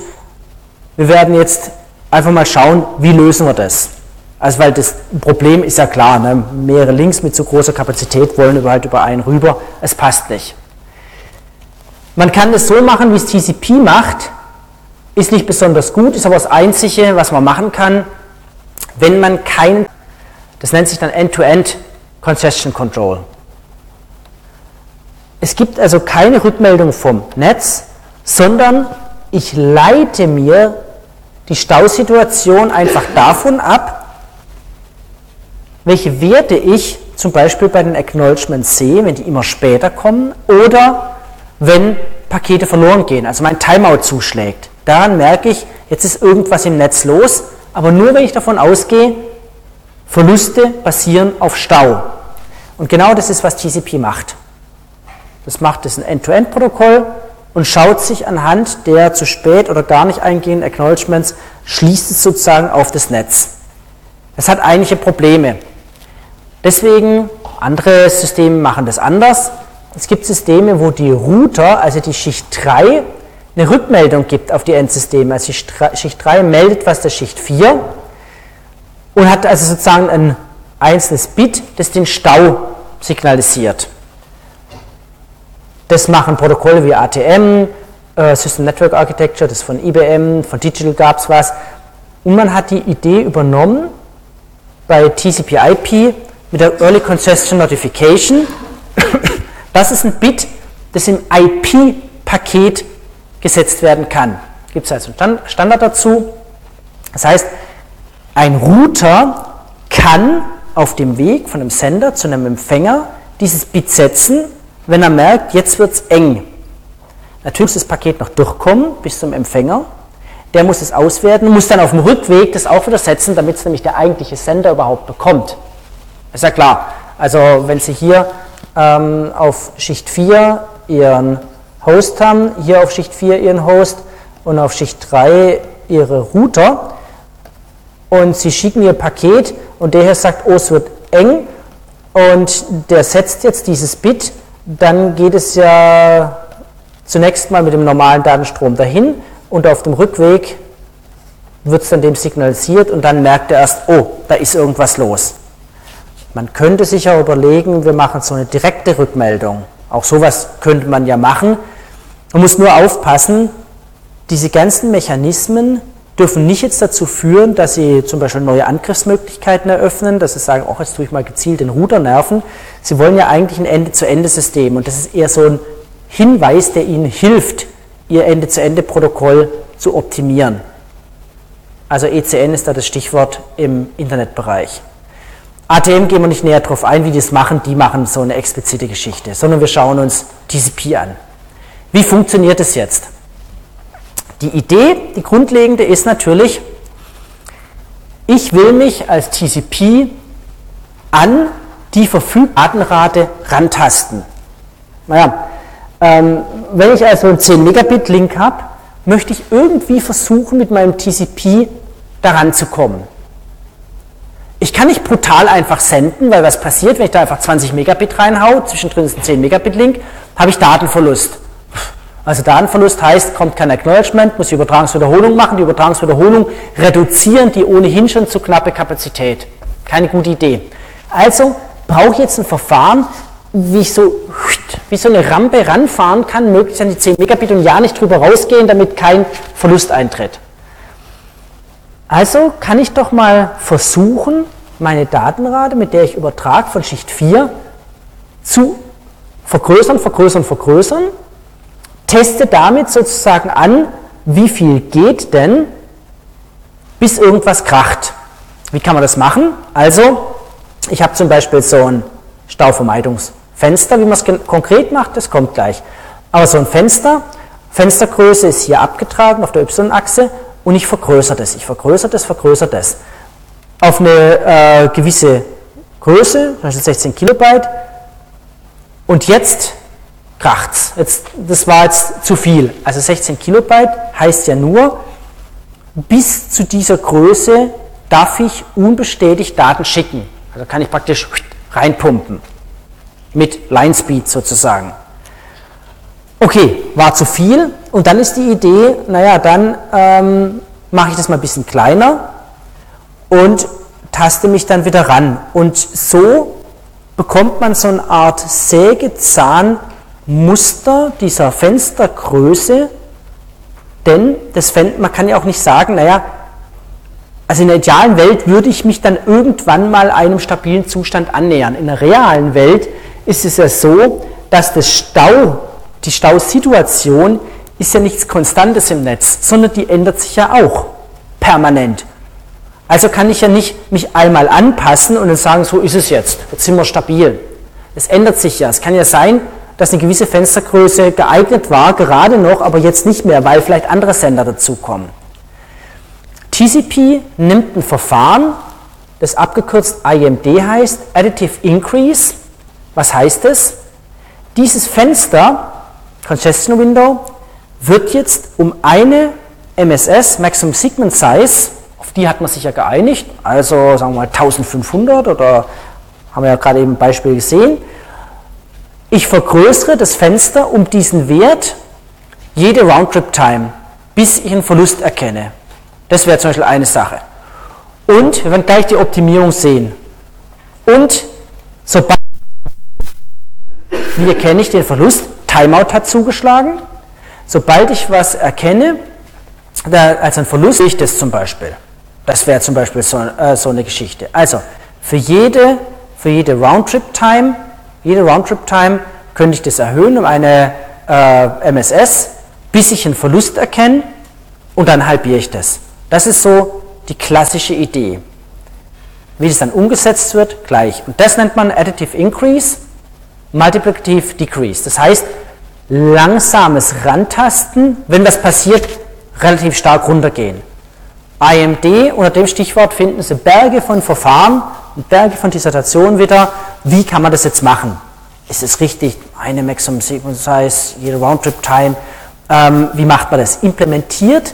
Wir werden jetzt einfach mal schauen, wie lösen wir das. Also weil das Problem ist ja klar, ne? mehrere Links mit zu großer Kapazität wollen halt über einen rüber, es passt nicht. Man kann das so machen, wie es TCP macht, ist nicht besonders gut, ist aber das Einzige, was man machen kann, wenn man kein, das nennt sich dann End-to-End Congestion Control. Es gibt also keine Rückmeldung vom Netz, sondern ich leite mir die Stausituation einfach davon ab, welche Werte ich zum Beispiel bei den Acknowledgements sehe, wenn die immer später kommen oder wenn Pakete verloren gehen, also mein Timeout zuschlägt. Daran merke ich, jetzt ist irgendwas im Netz los, aber nur wenn ich davon ausgehe, Verluste basieren auf Stau. Und genau das ist, was TCP macht. Das macht es ein End-to-End-Protokoll und schaut sich anhand der zu spät oder gar nicht eingehenden Acknowledgements, schließt es sozusagen auf das Netz. Das hat einige Probleme. Deswegen, andere Systeme machen das anders. Es gibt Systeme, wo die Router, also die Schicht 3, eine Rückmeldung gibt auf die Endsysteme. Also Schicht 3 meldet was der Schicht 4 und hat also sozusagen ein einzelnes Bit, das den Stau signalisiert. Das machen Protokolle wie ATM, äh, System Network Architecture, das von IBM, von Digital gab es was. Und man hat die Idee übernommen bei TCP/IP mit der Early Congestion Notification. Das ist ein Bit, das im IP-Paket gesetzt werden kann. Gibt es also einen Standard dazu. Das heißt, ein Router kann auf dem Weg von einem Sender zu einem Empfänger dieses Bit setzen, wenn er merkt, jetzt wird es eng. Natürlich muss das Paket noch durchkommen bis zum Empfänger. Der muss es auswerten, muss dann auf dem Rückweg das auch wieder setzen, damit es nämlich der eigentliche Sender überhaupt bekommt. Ist ja klar. Also wenn Sie hier ähm, auf Schicht 4 Ihren Host haben, hier auf Schicht 4 Ihren Host und auf Schicht 3 Ihre Router und Sie schicken Ihr Paket und der hier sagt, oh, es wird eng und der setzt jetzt dieses Bit, dann geht es ja zunächst mal mit dem normalen Datenstrom dahin und auf dem Rückweg wird es dann dem signalisiert und dann merkt er erst, oh, da ist irgendwas los. Man könnte sich ja überlegen, wir machen so eine direkte Rückmeldung. Auch sowas könnte man ja machen. Man muss nur aufpassen, diese ganzen Mechanismen dürfen nicht jetzt dazu führen, dass sie zum Beispiel neue Angriffsmöglichkeiten eröffnen, dass sie sagen, oh, jetzt tue ich mal gezielt den Router nerven. Sie wollen ja eigentlich ein Ende-zu-Ende-System und das ist eher so ein Hinweis, der ihnen hilft, ihr Ende-zu-Ende-Protokoll zu optimieren. Also ECN ist da das Stichwort im Internetbereich. ATM gehen wir nicht näher darauf ein, wie die es machen, die machen so eine explizite Geschichte, sondern wir schauen uns TCP an. Wie funktioniert es jetzt? Die Idee, die grundlegende ist natürlich, ich will mich als TCP an die verfügbare Datenrate rantasten. Naja, ähm, wenn ich also einen 10 Megabit Link habe, möchte ich irgendwie versuchen, mit meinem TCP daran zu kommen. Ich kann nicht brutal einfach senden, weil was passiert, wenn ich da einfach 20 Megabit reinhaue, zwischendrin ist ein 10 Megabit Link, habe ich Datenverlust. Also Datenverlust heißt, kommt kein Acknowledgement, muss die Übertragungswiederholung machen, die Übertragungswiederholung reduzieren die ohnehin schon zu knappe Kapazität. Keine gute Idee. Also brauche ich jetzt ein Verfahren, wie ich so, wie so eine Rampe ranfahren kann, möglichst an die 10 Megabit und ja nicht drüber rausgehen, damit kein Verlust eintritt. Also kann ich doch mal versuchen, meine Datenrate, mit der ich übertrage von Schicht 4, zu vergrößern, vergrößern, vergrößern, teste damit sozusagen an, wie viel geht denn, bis irgendwas kracht. Wie kann man das machen? Also, ich habe zum Beispiel so ein Stauvermeidungsfenster, wie man es konkret macht, das kommt gleich. Aber so ein Fenster, Fenstergröße ist hier abgetragen auf der Y-Achse und ich vergrößere das. Ich vergrößere das, vergrößere das. Auf eine äh, gewisse Größe, zum Beispiel 16 Kilobyte. Und jetzt kracht's. Jetzt, das war jetzt zu viel. Also 16 Kilobyte heißt ja nur, bis zu dieser Größe darf ich unbestätigt Daten schicken. Also kann ich praktisch reinpumpen. Mit Line Speed sozusagen. Okay, war zu viel. Und dann ist die Idee, naja, dann ähm, mache ich das mal ein bisschen kleiner und taste mich dann wieder ran. Und so bekommt man so eine Art Sägezahnmuster dieser Fenstergröße, denn das man kann ja auch nicht sagen, naja, also in der idealen Welt würde ich mich dann irgendwann mal einem stabilen Zustand annähern. In der realen Welt ist es ja so, dass das Stau die Stausituation ist ja nichts Konstantes im Netz, sondern die ändert sich ja auch permanent. Also kann ich ja nicht mich einmal anpassen und dann sagen, so ist es jetzt, jetzt sind wir stabil. Es ändert sich ja. Es kann ja sein, dass eine gewisse Fenstergröße geeignet war, gerade noch, aber jetzt nicht mehr, weil vielleicht andere Sender dazukommen. TCP nimmt ein Verfahren, das abgekürzt IMD heißt, Additive Increase. Was heißt es? Dieses Fenster Congestion Window wird jetzt um eine MSS, Maximum Segment Size, auf die hat man sich ja geeinigt, also sagen wir mal 1500 oder haben wir ja gerade eben ein Beispiel gesehen. Ich vergrößere das Fenster um diesen Wert jede Roundtrip-Time, bis ich einen Verlust erkenne. Das wäre zum Beispiel eine Sache. Und wir werden gleich die Optimierung sehen. Und sobald, wie erkenne ich den Verlust? Timeout hat zugeschlagen. Sobald ich was erkenne, da, als ein Verlust, sehe ich das zum Beispiel. Das wäre zum Beispiel so, äh, so, eine Geschichte. Also für jede, für jede Roundtrip-Time, jede Roundtrip-Time könnte ich das erhöhen um eine äh, MSS, bis ich einen Verlust erkenne und dann halbiere ich das. Das ist so die klassische Idee. Wie das dann umgesetzt wird, gleich. Und das nennt man Additive Increase. Multiplicative Decrease. Das heißt, langsames Rantasten, wenn was passiert, relativ stark runtergehen. IMD, unter dem Stichwort finden Sie Berge von Verfahren Berge von Dissertationen wieder. Wie kann man das jetzt machen? Ist es richtig, eine Maximum Sequence Size, jede Roundtrip Time? Ähm, wie macht man das? Implementiert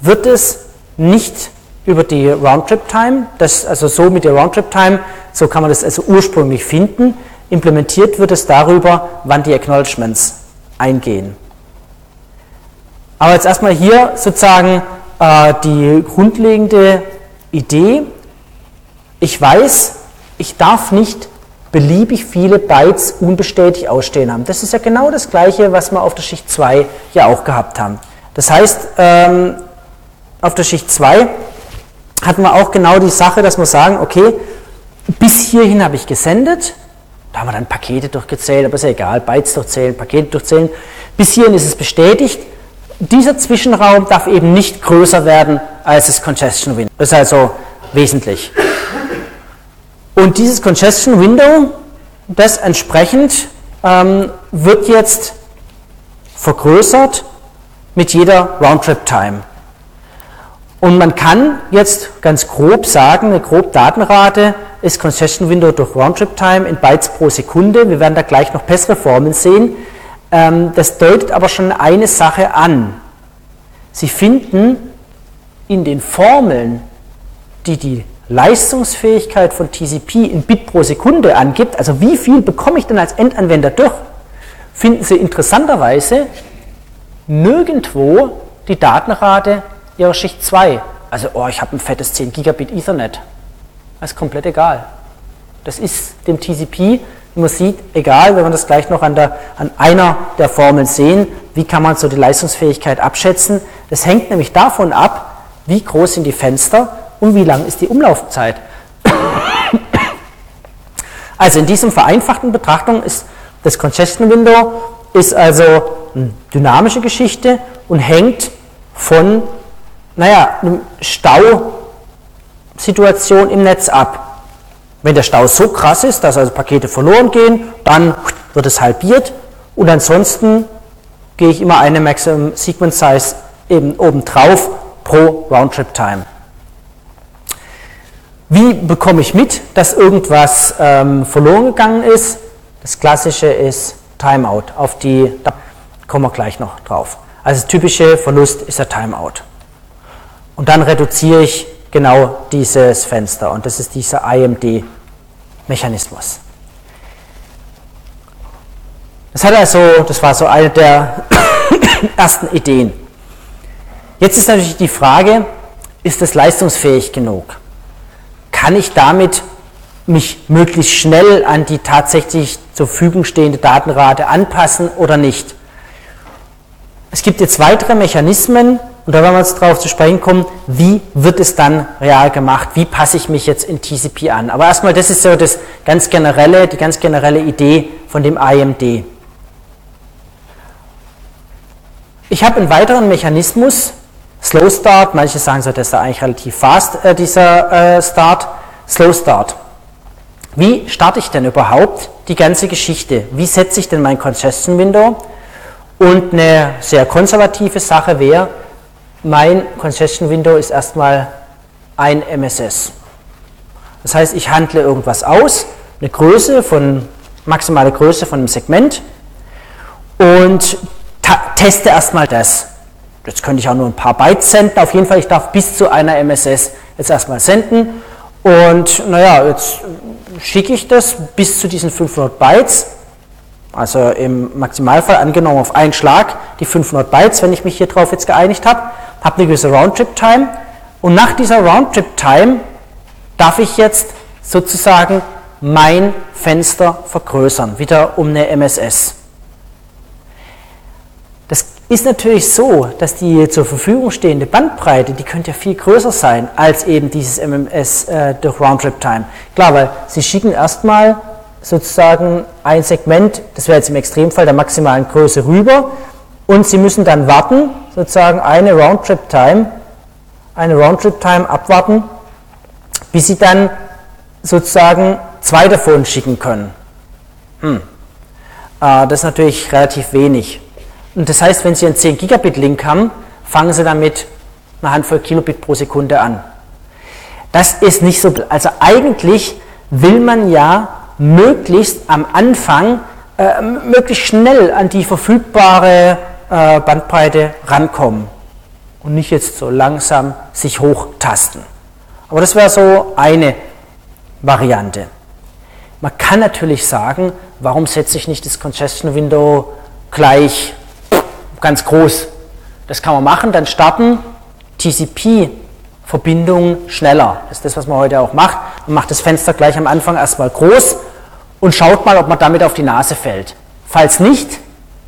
wird es nicht über die Roundtrip Time, das, also so mit der Roundtrip Time, so kann man das also ursprünglich finden. Implementiert wird es darüber, wann die Acknowledgements eingehen. Aber jetzt erstmal hier sozusagen äh, die grundlegende Idee. Ich weiß, ich darf nicht beliebig viele Bytes unbestätigt ausstehen haben. Das ist ja genau das Gleiche, was wir auf der Schicht 2 ja auch gehabt haben. Das heißt, ähm, auf der Schicht 2 hatten wir auch genau die Sache, dass wir sagen, okay, bis hierhin habe ich gesendet, da haben wir dann Pakete durchgezählt, aber ist ja egal, Bytes durchzählen, Pakete durchzählen. Bis hierhin ist es bestätigt. Dieser Zwischenraum darf eben nicht größer werden als das Congestion Window. Das ist also wesentlich. Und dieses Congestion Window, das entsprechend ähm, wird jetzt vergrößert mit jeder Roundtrip Time. Und man kann jetzt ganz grob sagen, eine grob Datenrate ist Congestion Window durch Roundtrip Time in Bytes pro Sekunde. Wir werden da gleich noch bessere Formeln sehen. Ähm, das deutet aber schon eine Sache an. Sie finden in den Formeln, die die Leistungsfähigkeit von TCP in Bit pro Sekunde angibt, also wie viel bekomme ich denn als Endanwender durch, finden Sie interessanterweise nirgendwo die Datenrate Ihrer Schicht 2. Also, oh, ich habe ein fettes 10 Gigabit Ethernet. Das ist komplett egal. Das ist dem TCP, wie man sieht, egal, wenn wir das gleich noch an, der, an einer der Formeln sehen, wie kann man so die Leistungsfähigkeit abschätzen. Das hängt nämlich davon ab, wie groß sind die Fenster und wie lang ist die Umlaufzeit. Also in diesem vereinfachten Betrachtung ist das Congestion Window ist also eine dynamische Geschichte und hängt von naja, einer Stausituation im Netz ab. Wenn der Stau so krass ist, dass also Pakete verloren gehen, dann wird es halbiert und ansonsten gehe ich immer eine Maximum Sequence Size eben obendrauf pro Roundtrip Time. Wie bekomme ich mit, dass irgendwas ähm, verloren gegangen ist? Das klassische ist Timeout. Auf die, da kommen wir gleich noch drauf. Also das typische Verlust ist der Timeout. Und dann reduziere ich genau dieses Fenster und das ist dieser IMD-Mechanismus. Das also, das war so eine der ersten Ideen. Jetzt ist natürlich die Frage, ist das leistungsfähig genug? Kann ich damit mich möglichst schnell an die tatsächlich zur Verfügung stehende Datenrate anpassen oder nicht? Es gibt jetzt weitere Mechanismen, und da werden wir jetzt darauf zu sprechen kommen, wie wird es dann real gemacht? Wie passe ich mich jetzt in TCP an? Aber erstmal, das ist so das ganz generelle, die ganz generelle Idee von dem IMD. Ich habe einen weiteren Mechanismus, Slow Start, manche sagen so, das ist eigentlich relativ fast, äh, dieser äh, Start, Slow Start. Wie starte ich denn überhaupt die ganze Geschichte? Wie setze ich denn mein Congestion Window? Und eine sehr konservative Sache wäre, mein Congestion Window ist erstmal ein MSS. Das heißt, ich handle irgendwas aus, eine Größe von, maximale Größe von einem Segment und teste erstmal das. Jetzt könnte ich auch nur ein paar Bytes senden. Auf jeden Fall, ich darf bis zu einer MSS jetzt erstmal senden. Und naja, jetzt schicke ich das bis zu diesen 500 Bytes. Also im Maximalfall angenommen auf einen Schlag die 500 Bytes, wenn ich mich hier drauf jetzt geeinigt habe habe eine gewisse Roundtrip-Time und nach dieser Roundtrip-Time darf ich jetzt sozusagen mein Fenster vergrößern, wieder um eine MSS. Das ist natürlich so, dass die zur Verfügung stehende Bandbreite, die könnte ja viel größer sein als eben dieses MMS äh, durch Roundtrip-Time. Klar, weil Sie schicken erstmal sozusagen ein Segment, das wäre jetzt im Extremfall der maximalen Größe rüber, und Sie müssen dann warten, sozusagen eine Roundtrip-Time, eine Roundtrip-Time abwarten, bis Sie dann sozusagen zwei davon schicken können. Hm. Äh, das ist natürlich relativ wenig. Und das heißt, wenn Sie einen 10 Gigabit Link haben, fangen Sie damit eine Handvoll Kilobit pro Sekunde an. Das ist nicht so, also eigentlich will man ja möglichst am Anfang äh, möglichst schnell an die verfügbare äh, Bandbreite rankommen und nicht jetzt so langsam sich hochtasten. Aber das wäre so eine Variante. Man kann natürlich sagen, warum setze ich nicht das Congestion Window gleich ganz groß? Das kann man machen, dann starten TCP-Verbindungen schneller. Das ist das, was man heute auch macht. Man macht das Fenster gleich am Anfang erstmal groß und schaut mal, ob man damit auf die Nase fällt. Falls nicht,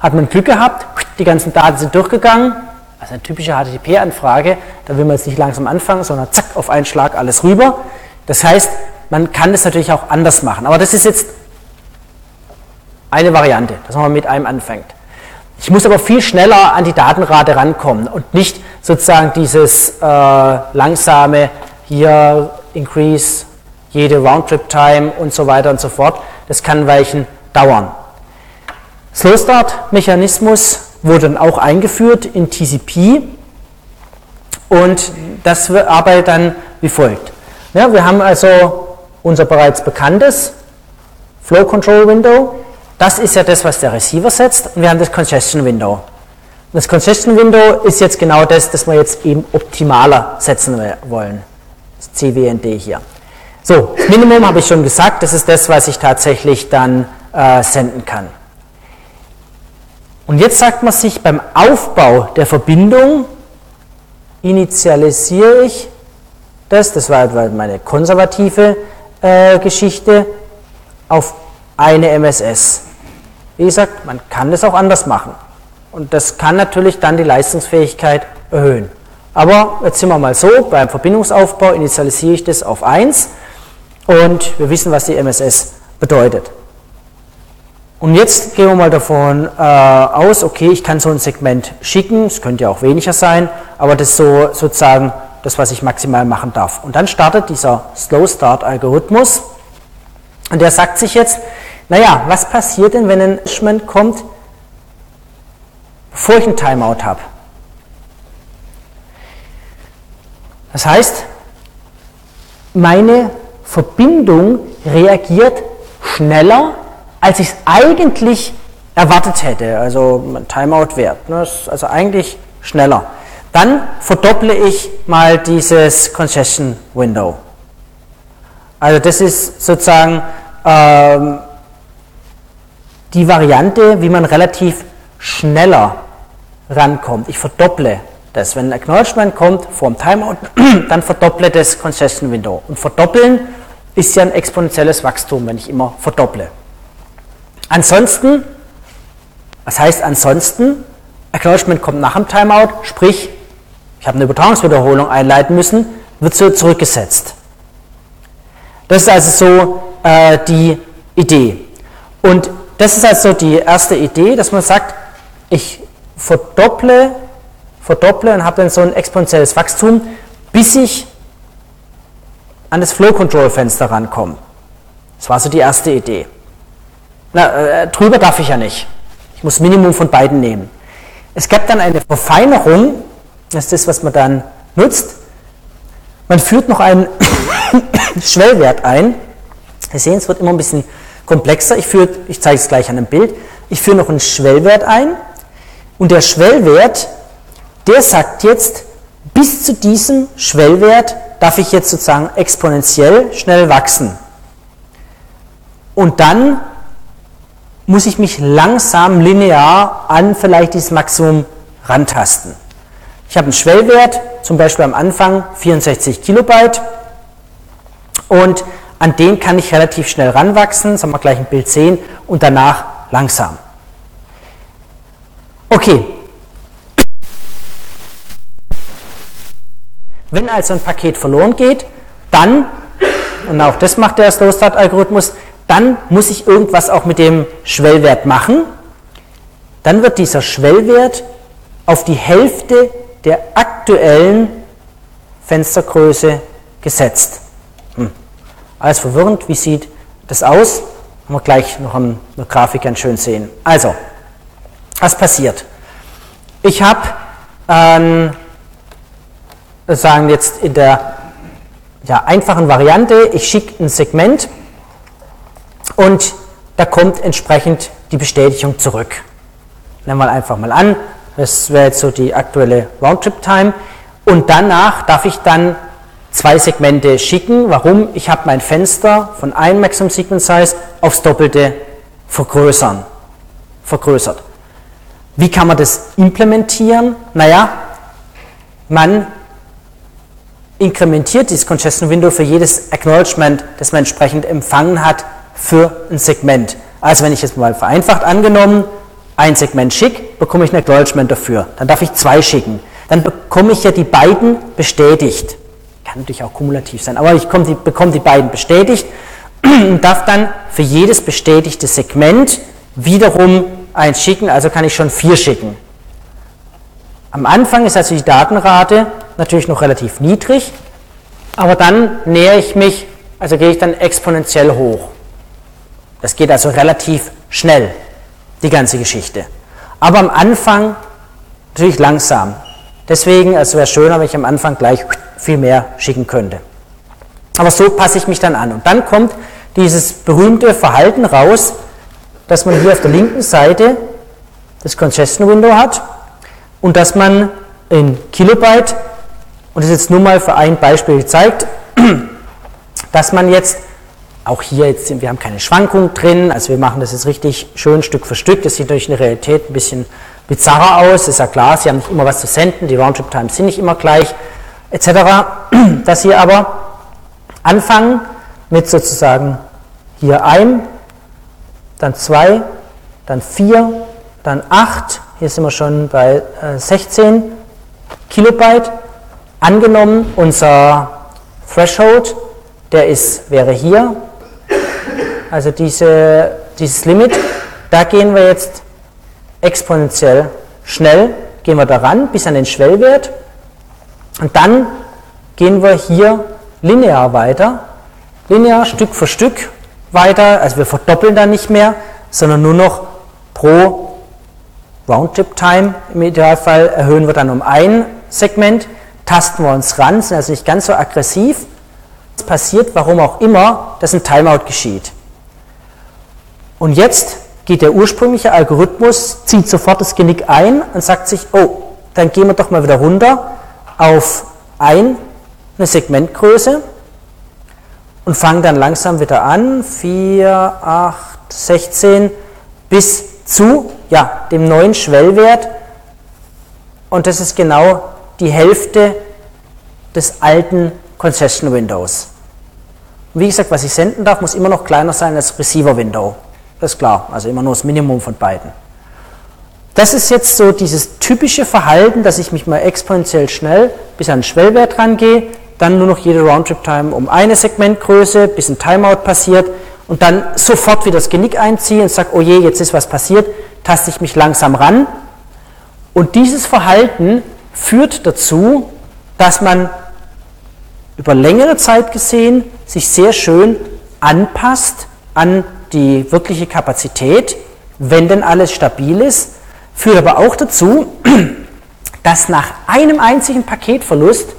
hat man Glück gehabt, die ganzen Daten sind durchgegangen. Also eine typische HTTP-Anfrage, da will man jetzt nicht langsam anfangen, sondern zack, auf einen Schlag alles rüber. Das heißt, man kann das natürlich auch anders machen. Aber das ist jetzt eine Variante, dass man mit einem anfängt. Ich muss aber viel schneller an die Datenrate rankommen und nicht sozusagen dieses äh, langsame hier Increase, jede Roundtrip-Time und so weiter und so fort. Das kann Weichen dauern. Slow Start Mechanismus wurde dann auch eingeführt in TCP und das arbeitet dann wie folgt. Ja, wir haben also unser bereits bekanntes Flow Control Window. Das ist ja das, was der Receiver setzt. Und wir haben das Congestion Window. Das Congestion Window ist jetzt genau das, das wir jetzt eben optimaler setzen wollen. Das CWND hier. So, das Minimum habe ich schon gesagt, das ist das, was ich tatsächlich dann äh, senden kann. Und jetzt sagt man sich beim Aufbau der Verbindung, initialisiere ich das, das war meine konservative äh, Geschichte, auf eine MSS. Wie gesagt, man kann das auch anders machen. Und das kann natürlich dann die Leistungsfähigkeit erhöhen. Aber jetzt sind wir mal so, beim Verbindungsaufbau initialisiere ich das auf 1 und wir wissen, was die MSS bedeutet. Und jetzt gehen wir mal davon äh, aus, okay, ich kann so ein Segment schicken, es könnte ja auch weniger sein, aber das ist so sozusagen das, was ich maximal machen darf. Und dann startet dieser Slow Start Algorithmus und der sagt sich jetzt, naja, was passiert denn, wenn ein Management kommt, bevor ich ein Timeout habe? Das heißt, meine Verbindung reagiert schneller als ich es eigentlich erwartet hätte. Also ein Timeout-Wert. Ne? Also eigentlich schneller. Dann verdopple ich mal dieses Concession Window. Also das ist sozusagen ähm, die Variante, wie man relativ schneller rankommt. Ich verdopple das. Wenn ein Acknowledgement kommt vor dem Timeout, dann verdopple das Concession Window. Und verdoppeln ist ja ein exponentielles Wachstum, wenn ich immer verdopple. Ansonsten, was heißt ansonsten? Acknowledgement kommt nach dem Timeout, sprich, ich habe eine Übertragungswiederholung einleiten müssen, wird so zurückgesetzt. Das ist also so äh, die Idee. Und das ist also die erste Idee, dass man sagt, ich verdopple, verdopple und habe dann so ein exponentielles Wachstum, bis ich an das Flow Control Fenster rankomme. Das war so die erste Idee. Na, äh, drüber darf ich ja nicht. Ich muss Minimum von beiden nehmen. Es gab dann eine Verfeinerung, das ist das, was man dann nutzt. Man führt noch einen Schwellwert ein. Sie sehen, es wird immer ein bisschen komplexer. Ich, führe, ich zeige es gleich an einem Bild. Ich führe noch einen Schwellwert ein. Und der Schwellwert, der sagt jetzt, bis zu diesem Schwellwert darf ich jetzt sozusagen exponentiell schnell wachsen. Und dann muss ich mich langsam linear an vielleicht dieses Maximum rantasten. Ich habe einen Schwellwert, zum Beispiel am Anfang 64 Kilobyte und an den kann ich relativ schnell ranwachsen, sagen wir gleich ein Bild sehen und danach langsam. Okay. Wenn also ein Paket verloren geht, dann, und auch das macht der Slow Start Algorithmus, dann muss ich irgendwas auch mit dem Schwellwert machen. Dann wird dieser Schwellwert auf die Hälfte der aktuellen Fenstergröße gesetzt. Hm. Alles verwirrend, wie sieht das aus? Haben wir gleich noch in der Grafik ganz schön sehen. Also, was passiert? Ich habe, ähm, sagen jetzt in der ja, einfachen Variante, ich schicke ein Segment und da kommt entsprechend die Bestätigung zurück. Nehmen wir einfach mal an, das wäre jetzt so die aktuelle Roundtrip-Time. Und danach darf ich dann zwei Segmente schicken. Warum? Ich habe mein Fenster von einem Maximum Sequence Size aufs Doppelte vergrößern, vergrößert. Wie kann man das implementieren? Naja, man inkrementiert dieses Congestion Window für jedes Acknowledgement, das man entsprechend empfangen hat, für ein Segment. Also wenn ich jetzt mal vereinfacht angenommen ein Segment schicke, bekomme ich ein Acknowledgement dafür. Dann darf ich zwei schicken. Dann bekomme ich ja die beiden bestätigt. Kann natürlich auch kumulativ sein, aber ich die, bekomme die beiden bestätigt und darf dann für jedes bestätigte Segment wiederum eins schicken, also kann ich schon vier schicken. Am Anfang ist also die Datenrate natürlich noch relativ niedrig, aber dann nähere ich mich, also gehe ich dann exponentiell hoch. Das geht also relativ schnell, die ganze Geschichte. Aber am Anfang natürlich langsam. Deswegen, es wäre schöner, wenn ich am Anfang gleich viel mehr schicken könnte. Aber so passe ich mich dann an. Und dann kommt dieses berühmte Verhalten raus, dass man hier auf der linken Seite das Congestion Window hat und dass man in Kilobyte, und das ist jetzt nur mal für ein Beispiel gezeigt, dass man jetzt auch hier jetzt, wir haben keine Schwankung drin, also wir machen das jetzt richtig schön Stück für Stück. Das sieht natürlich in der Realität ein bisschen bizarrer aus, ist ja klar, Sie haben nicht immer was zu senden, die Roundtrip-Times sind nicht immer gleich, etc. Dass Sie aber anfangen mit sozusagen hier ein, dann zwei, dann vier, dann acht, hier sind wir schon bei 16 äh, Kilobyte. Angenommen, unser Threshold, der ist, wäre hier, also diese, dieses Limit, da gehen wir jetzt exponentiell schnell, gehen wir daran bis an den Schwellwert. Und dann gehen wir hier linear weiter, linear Stück für Stück weiter, also wir verdoppeln dann nicht mehr, sondern nur noch pro Roundtrip-Time im Idealfall erhöhen wir dann um ein Segment, tasten wir uns ran, sind also nicht ganz so aggressiv. Es passiert, warum auch immer, dass ein Timeout geschieht. Und jetzt geht der ursprüngliche Algorithmus, zieht sofort das Genick ein und sagt sich, oh, dann gehen wir doch mal wieder runter auf ein, eine Segmentgröße und fangen dann langsam wieder an, 4, 8, 16 bis zu ja, dem neuen Schwellwert. Und das ist genau die Hälfte des alten Concession Windows. Und wie gesagt, was ich senden darf, muss immer noch kleiner sein als Receiver Window. Das ist klar, also immer nur das Minimum von beiden. Das ist jetzt so dieses typische Verhalten, dass ich mich mal exponentiell schnell bis an den Schwellwert rangehe, dann nur noch jede Roundtrip-Time um eine Segmentgröße, bis ein Timeout passiert und dann sofort wieder das Genick einziehe und sage, oh je, jetzt ist was passiert, taste ich mich langsam ran. Und dieses Verhalten führt dazu, dass man über längere Zeit gesehen sich sehr schön anpasst an die wirkliche Kapazität, wenn denn alles stabil ist, führt aber auch dazu, dass nach einem einzigen Paketverlust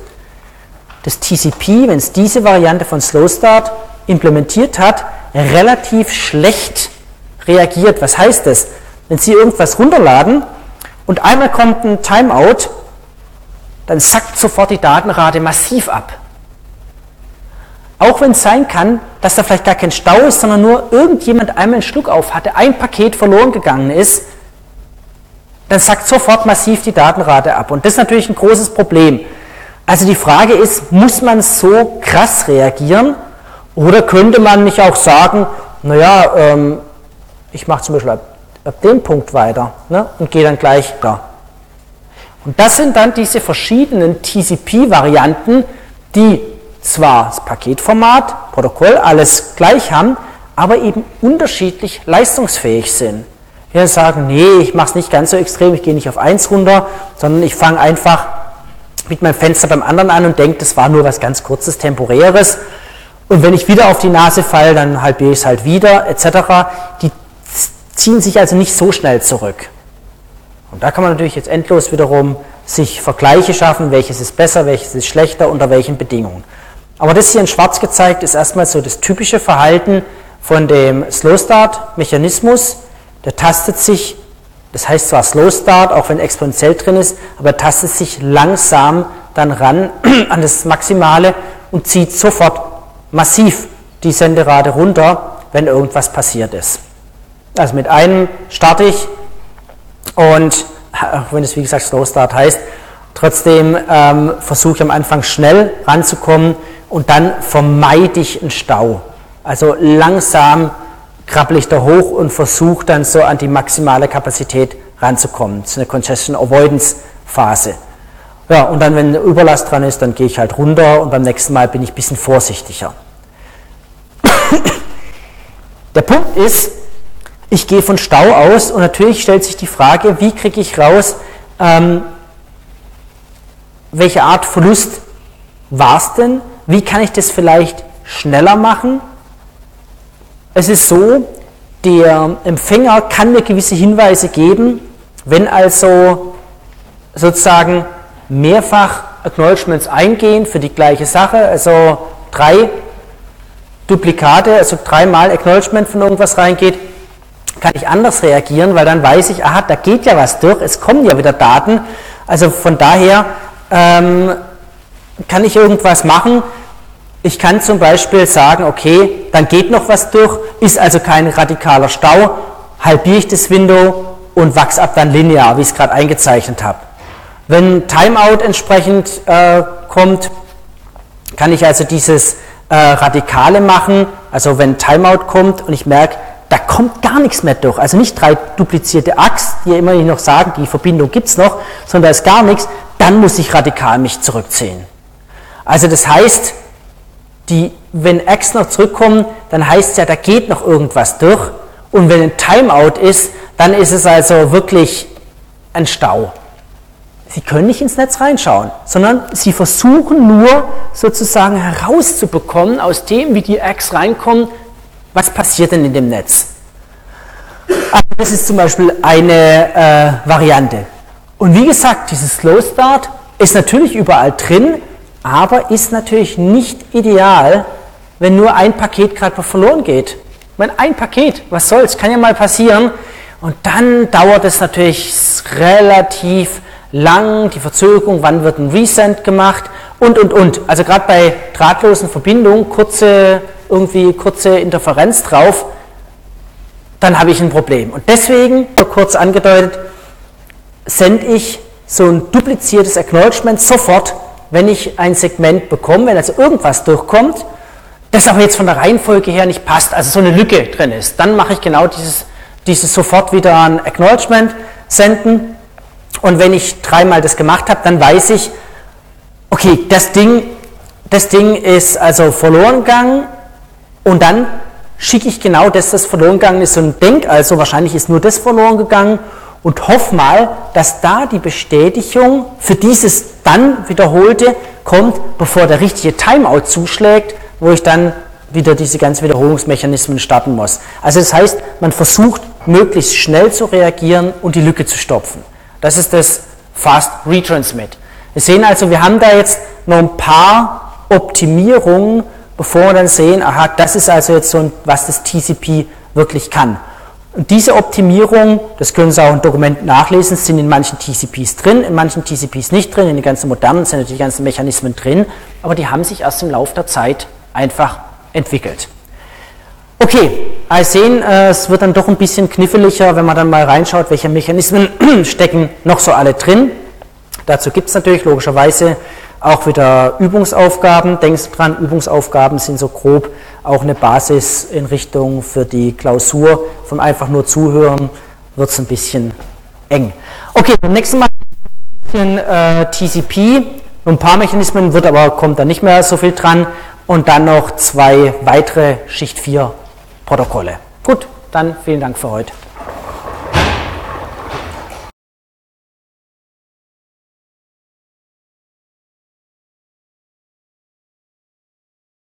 das TCP, wenn es diese Variante von Slow Start implementiert hat, relativ schlecht reagiert. Was heißt das? Wenn Sie irgendwas runterladen und einmal kommt ein Timeout, dann sackt sofort die Datenrate massiv ab. Auch wenn es sein kann, dass da vielleicht gar kein Stau ist, sondern nur irgendjemand einmal einen Schluck auf hatte, ein Paket verloren gegangen ist, dann sackt sofort massiv die Datenrate ab. Und das ist natürlich ein großes Problem. Also die Frage ist, muss man so krass reagieren oder könnte man nicht auch sagen, naja, ähm, ich mache zum Beispiel ab, ab, dem Punkt weiter ne, und gehe dann gleich da. Und das sind dann diese verschiedenen TCP-Varianten, die zwar das Paketformat, Protokoll, alles gleich haben, aber eben unterschiedlich leistungsfähig sind. Wir sagen, nee, ich mache es nicht ganz so extrem, ich gehe nicht auf 1 runter, sondern ich fange einfach mit meinem Fenster beim anderen an und denke, das war nur was ganz kurzes, temporäres. Und wenn ich wieder auf die Nase falle, dann halbiere ich es halt wieder, etc. Die ziehen sich also nicht so schnell zurück. Und da kann man natürlich jetzt endlos wiederum sich Vergleiche schaffen, welches ist besser, welches ist schlechter, unter welchen Bedingungen. Aber das hier in schwarz gezeigt ist erstmal so das typische Verhalten von dem Slow Start Mechanismus. Der tastet sich, das heißt zwar Slow Start, auch wenn exponentiell drin ist, aber er tastet sich langsam dann ran an das Maximale und zieht sofort massiv die Senderate runter, wenn irgendwas passiert ist. Also mit einem starte ich und auch wenn es wie gesagt Slow Start heißt, trotzdem ähm, versuche ich am Anfang schnell ranzukommen und dann vermeide ich einen Stau. Also langsam krabbel ich da hoch und versuche dann so an die maximale Kapazität ranzukommen. Das ist eine Congestion Avoidance Phase. Ja, und dann, wenn Überlast dran ist, dann gehe ich halt runter und beim nächsten Mal bin ich ein bisschen vorsichtiger. Der Punkt ist, ich gehe von Stau aus und natürlich stellt sich die Frage, wie kriege ich raus, ähm, welche Art Verlust war es denn? Wie kann ich das vielleicht schneller machen? Es ist so, der Empfänger kann mir gewisse Hinweise geben, wenn also sozusagen mehrfach Acknowledgements eingehen für die gleiche Sache, also drei Duplikate, also dreimal Acknowledgement von irgendwas reingeht, kann ich anders reagieren, weil dann weiß ich, aha, da geht ja was durch, es kommen ja wieder Daten. Also von daher ähm, kann ich irgendwas machen. Ich kann zum Beispiel sagen, okay, dann geht noch was durch, ist also kein radikaler Stau, halbiere ich das Window und wachse ab dann linear, wie ich es gerade eingezeichnet habe. Wenn Timeout entsprechend äh, kommt, kann ich also dieses äh, Radikale machen, also wenn Timeout kommt und ich merke, da kommt gar nichts mehr durch. Also nicht drei duplizierte Achs, die ja immerhin noch sagen, die Verbindung gibt es noch, sondern da ist gar nichts, dann muss ich radikal mich zurückziehen. Also das heißt, die, wenn X noch zurückkommen, dann heißt es ja, da geht noch irgendwas durch. Und wenn ein Timeout ist, dann ist es also wirklich ein Stau. Sie können nicht ins Netz reinschauen, sondern Sie versuchen nur sozusagen herauszubekommen aus dem, wie die X reinkommen, was passiert denn in dem Netz. Also das ist zum Beispiel eine äh, Variante. Und wie gesagt, dieses Slow Start ist natürlich überall drin, aber ist natürlich nicht ideal, wenn nur ein Paket gerade verloren geht. Wenn ein Paket, was soll's, kann ja mal passieren. Und dann dauert es natürlich relativ lang, die Verzögerung, wann wird ein Resend gemacht und, und, und. Also gerade bei drahtlosen Verbindungen, kurze, irgendwie kurze Interferenz drauf, dann habe ich ein Problem. Und deswegen, kurz angedeutet, sende ich so ein dupliziertes Acknowledgement sofort, wenn ich ein Segment bekomme, wenn also irgendwas durchkommt, das aber jetzt von der Reihenfolge her nicht passt, also so eine Lücke drin ist, dann mache ich genau dieses, dieses sofort wieder ein Acknowledgement senden. Und wenn ich dreimal das gemacht habe, dann weiß ich, okay, das Ding, das Ding ist also verloren gegangen. Und dann schicke ich genau das, das verloren gegangen ist. Und denke also, wahrscheinlich ist nur das verloren gegangen und hoffe mal, dass da die Bestätigung für dieses dann wiederholte kommt, bevor der richtige Timeout zuschlägt, wo ich dann wieder diese ganzen Wiederholungsmechanismen starten muss. Also das heißt, man versucht möglichst schnell zu reagieren und die Lücke zu stopfen. Das ist das Fast Retransmit. Wir sehen also, wir haben da jetzt noch ein paar Optimierungen, bevor wir dann sehen, aha, das ist also jetzt so, was das TCP wirklich kann. Und diese Optimierung, das können Sie auch im Dokument nachlesen, sind in manchen TCPs drin, in manchen TCPs nicht drin, in den ganzen modernen sind natürlich die ganzen Mechanismen drin, aber die haben sich erst im Laufe der Zeit einfach entwickelt. Okay, also sehen, äh, es wird dann doch ein bisschen kniffliger, wenn man dann mal reinschaut, welche Mechanismen stecken noch so alle drin. Dazu gibt es natürlich logischerweise auch wieder Übungsaufgaben. Denkst dran, Übungsaufgaben sind so grob auch eine Basis in Richtung für die Klausur. Vom einfach nur zuhören wird es ein bisschen eng. Okay, beim nächsten Mal ein bisschen äh, TCP. Ein paar Mechanismen wird aber, kommt da nicht mehr so viel dran. Und dann noch zwei weitere Schicht 4 Protokolle. Gut, dann vielen Dank für heute.